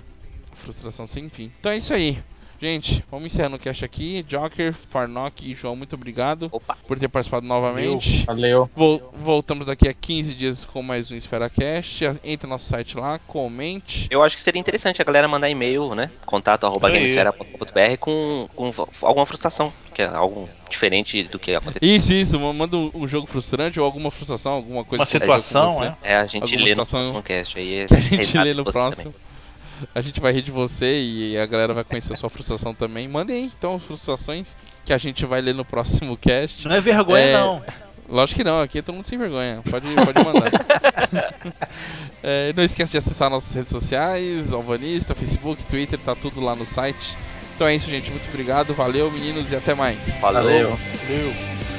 Frustração sem fim. Então é isso aí. Gente, vamos encerrando o cast aqui. Joker, Farnock e João, muito obrigado Opa. por ter participado novamente. Valeu. Vol voltamos daqui a 15 dias com mais um Esfera Cast. Entre no nosso site lá, comente. Eu acho que seria interessante a galera mandar e-mail, né? Contato arroba gamesfera.com.br com, com alguma frustração, que é algo diferente do que aconteceu. Isso, isso. Manda um jogo frustrante ou alguma frustração, alguma coisa. Uma situação, né? É, a gente alguma lê no próximo cast. Aí a gente [LAUGHS] lê no próximo. Também. A gente vai rir de você e a galera vai conhecer a sua frustração também. Mandem aí, então, frustrações que a gente vai ler no próximo cast. Não é vergonha, é... não. Lógico que não, aqui é todo mundo sem vergonha. Pode, pode mandar. [LAUGHS] é, não esqueça de acessar nossas redes sociais, Alvanista, Facebook, Twitter, tá tudo lá no site. Então é isso, gente. Muito obrigado, valeu, meninos, e até mais. Valeu. valeu.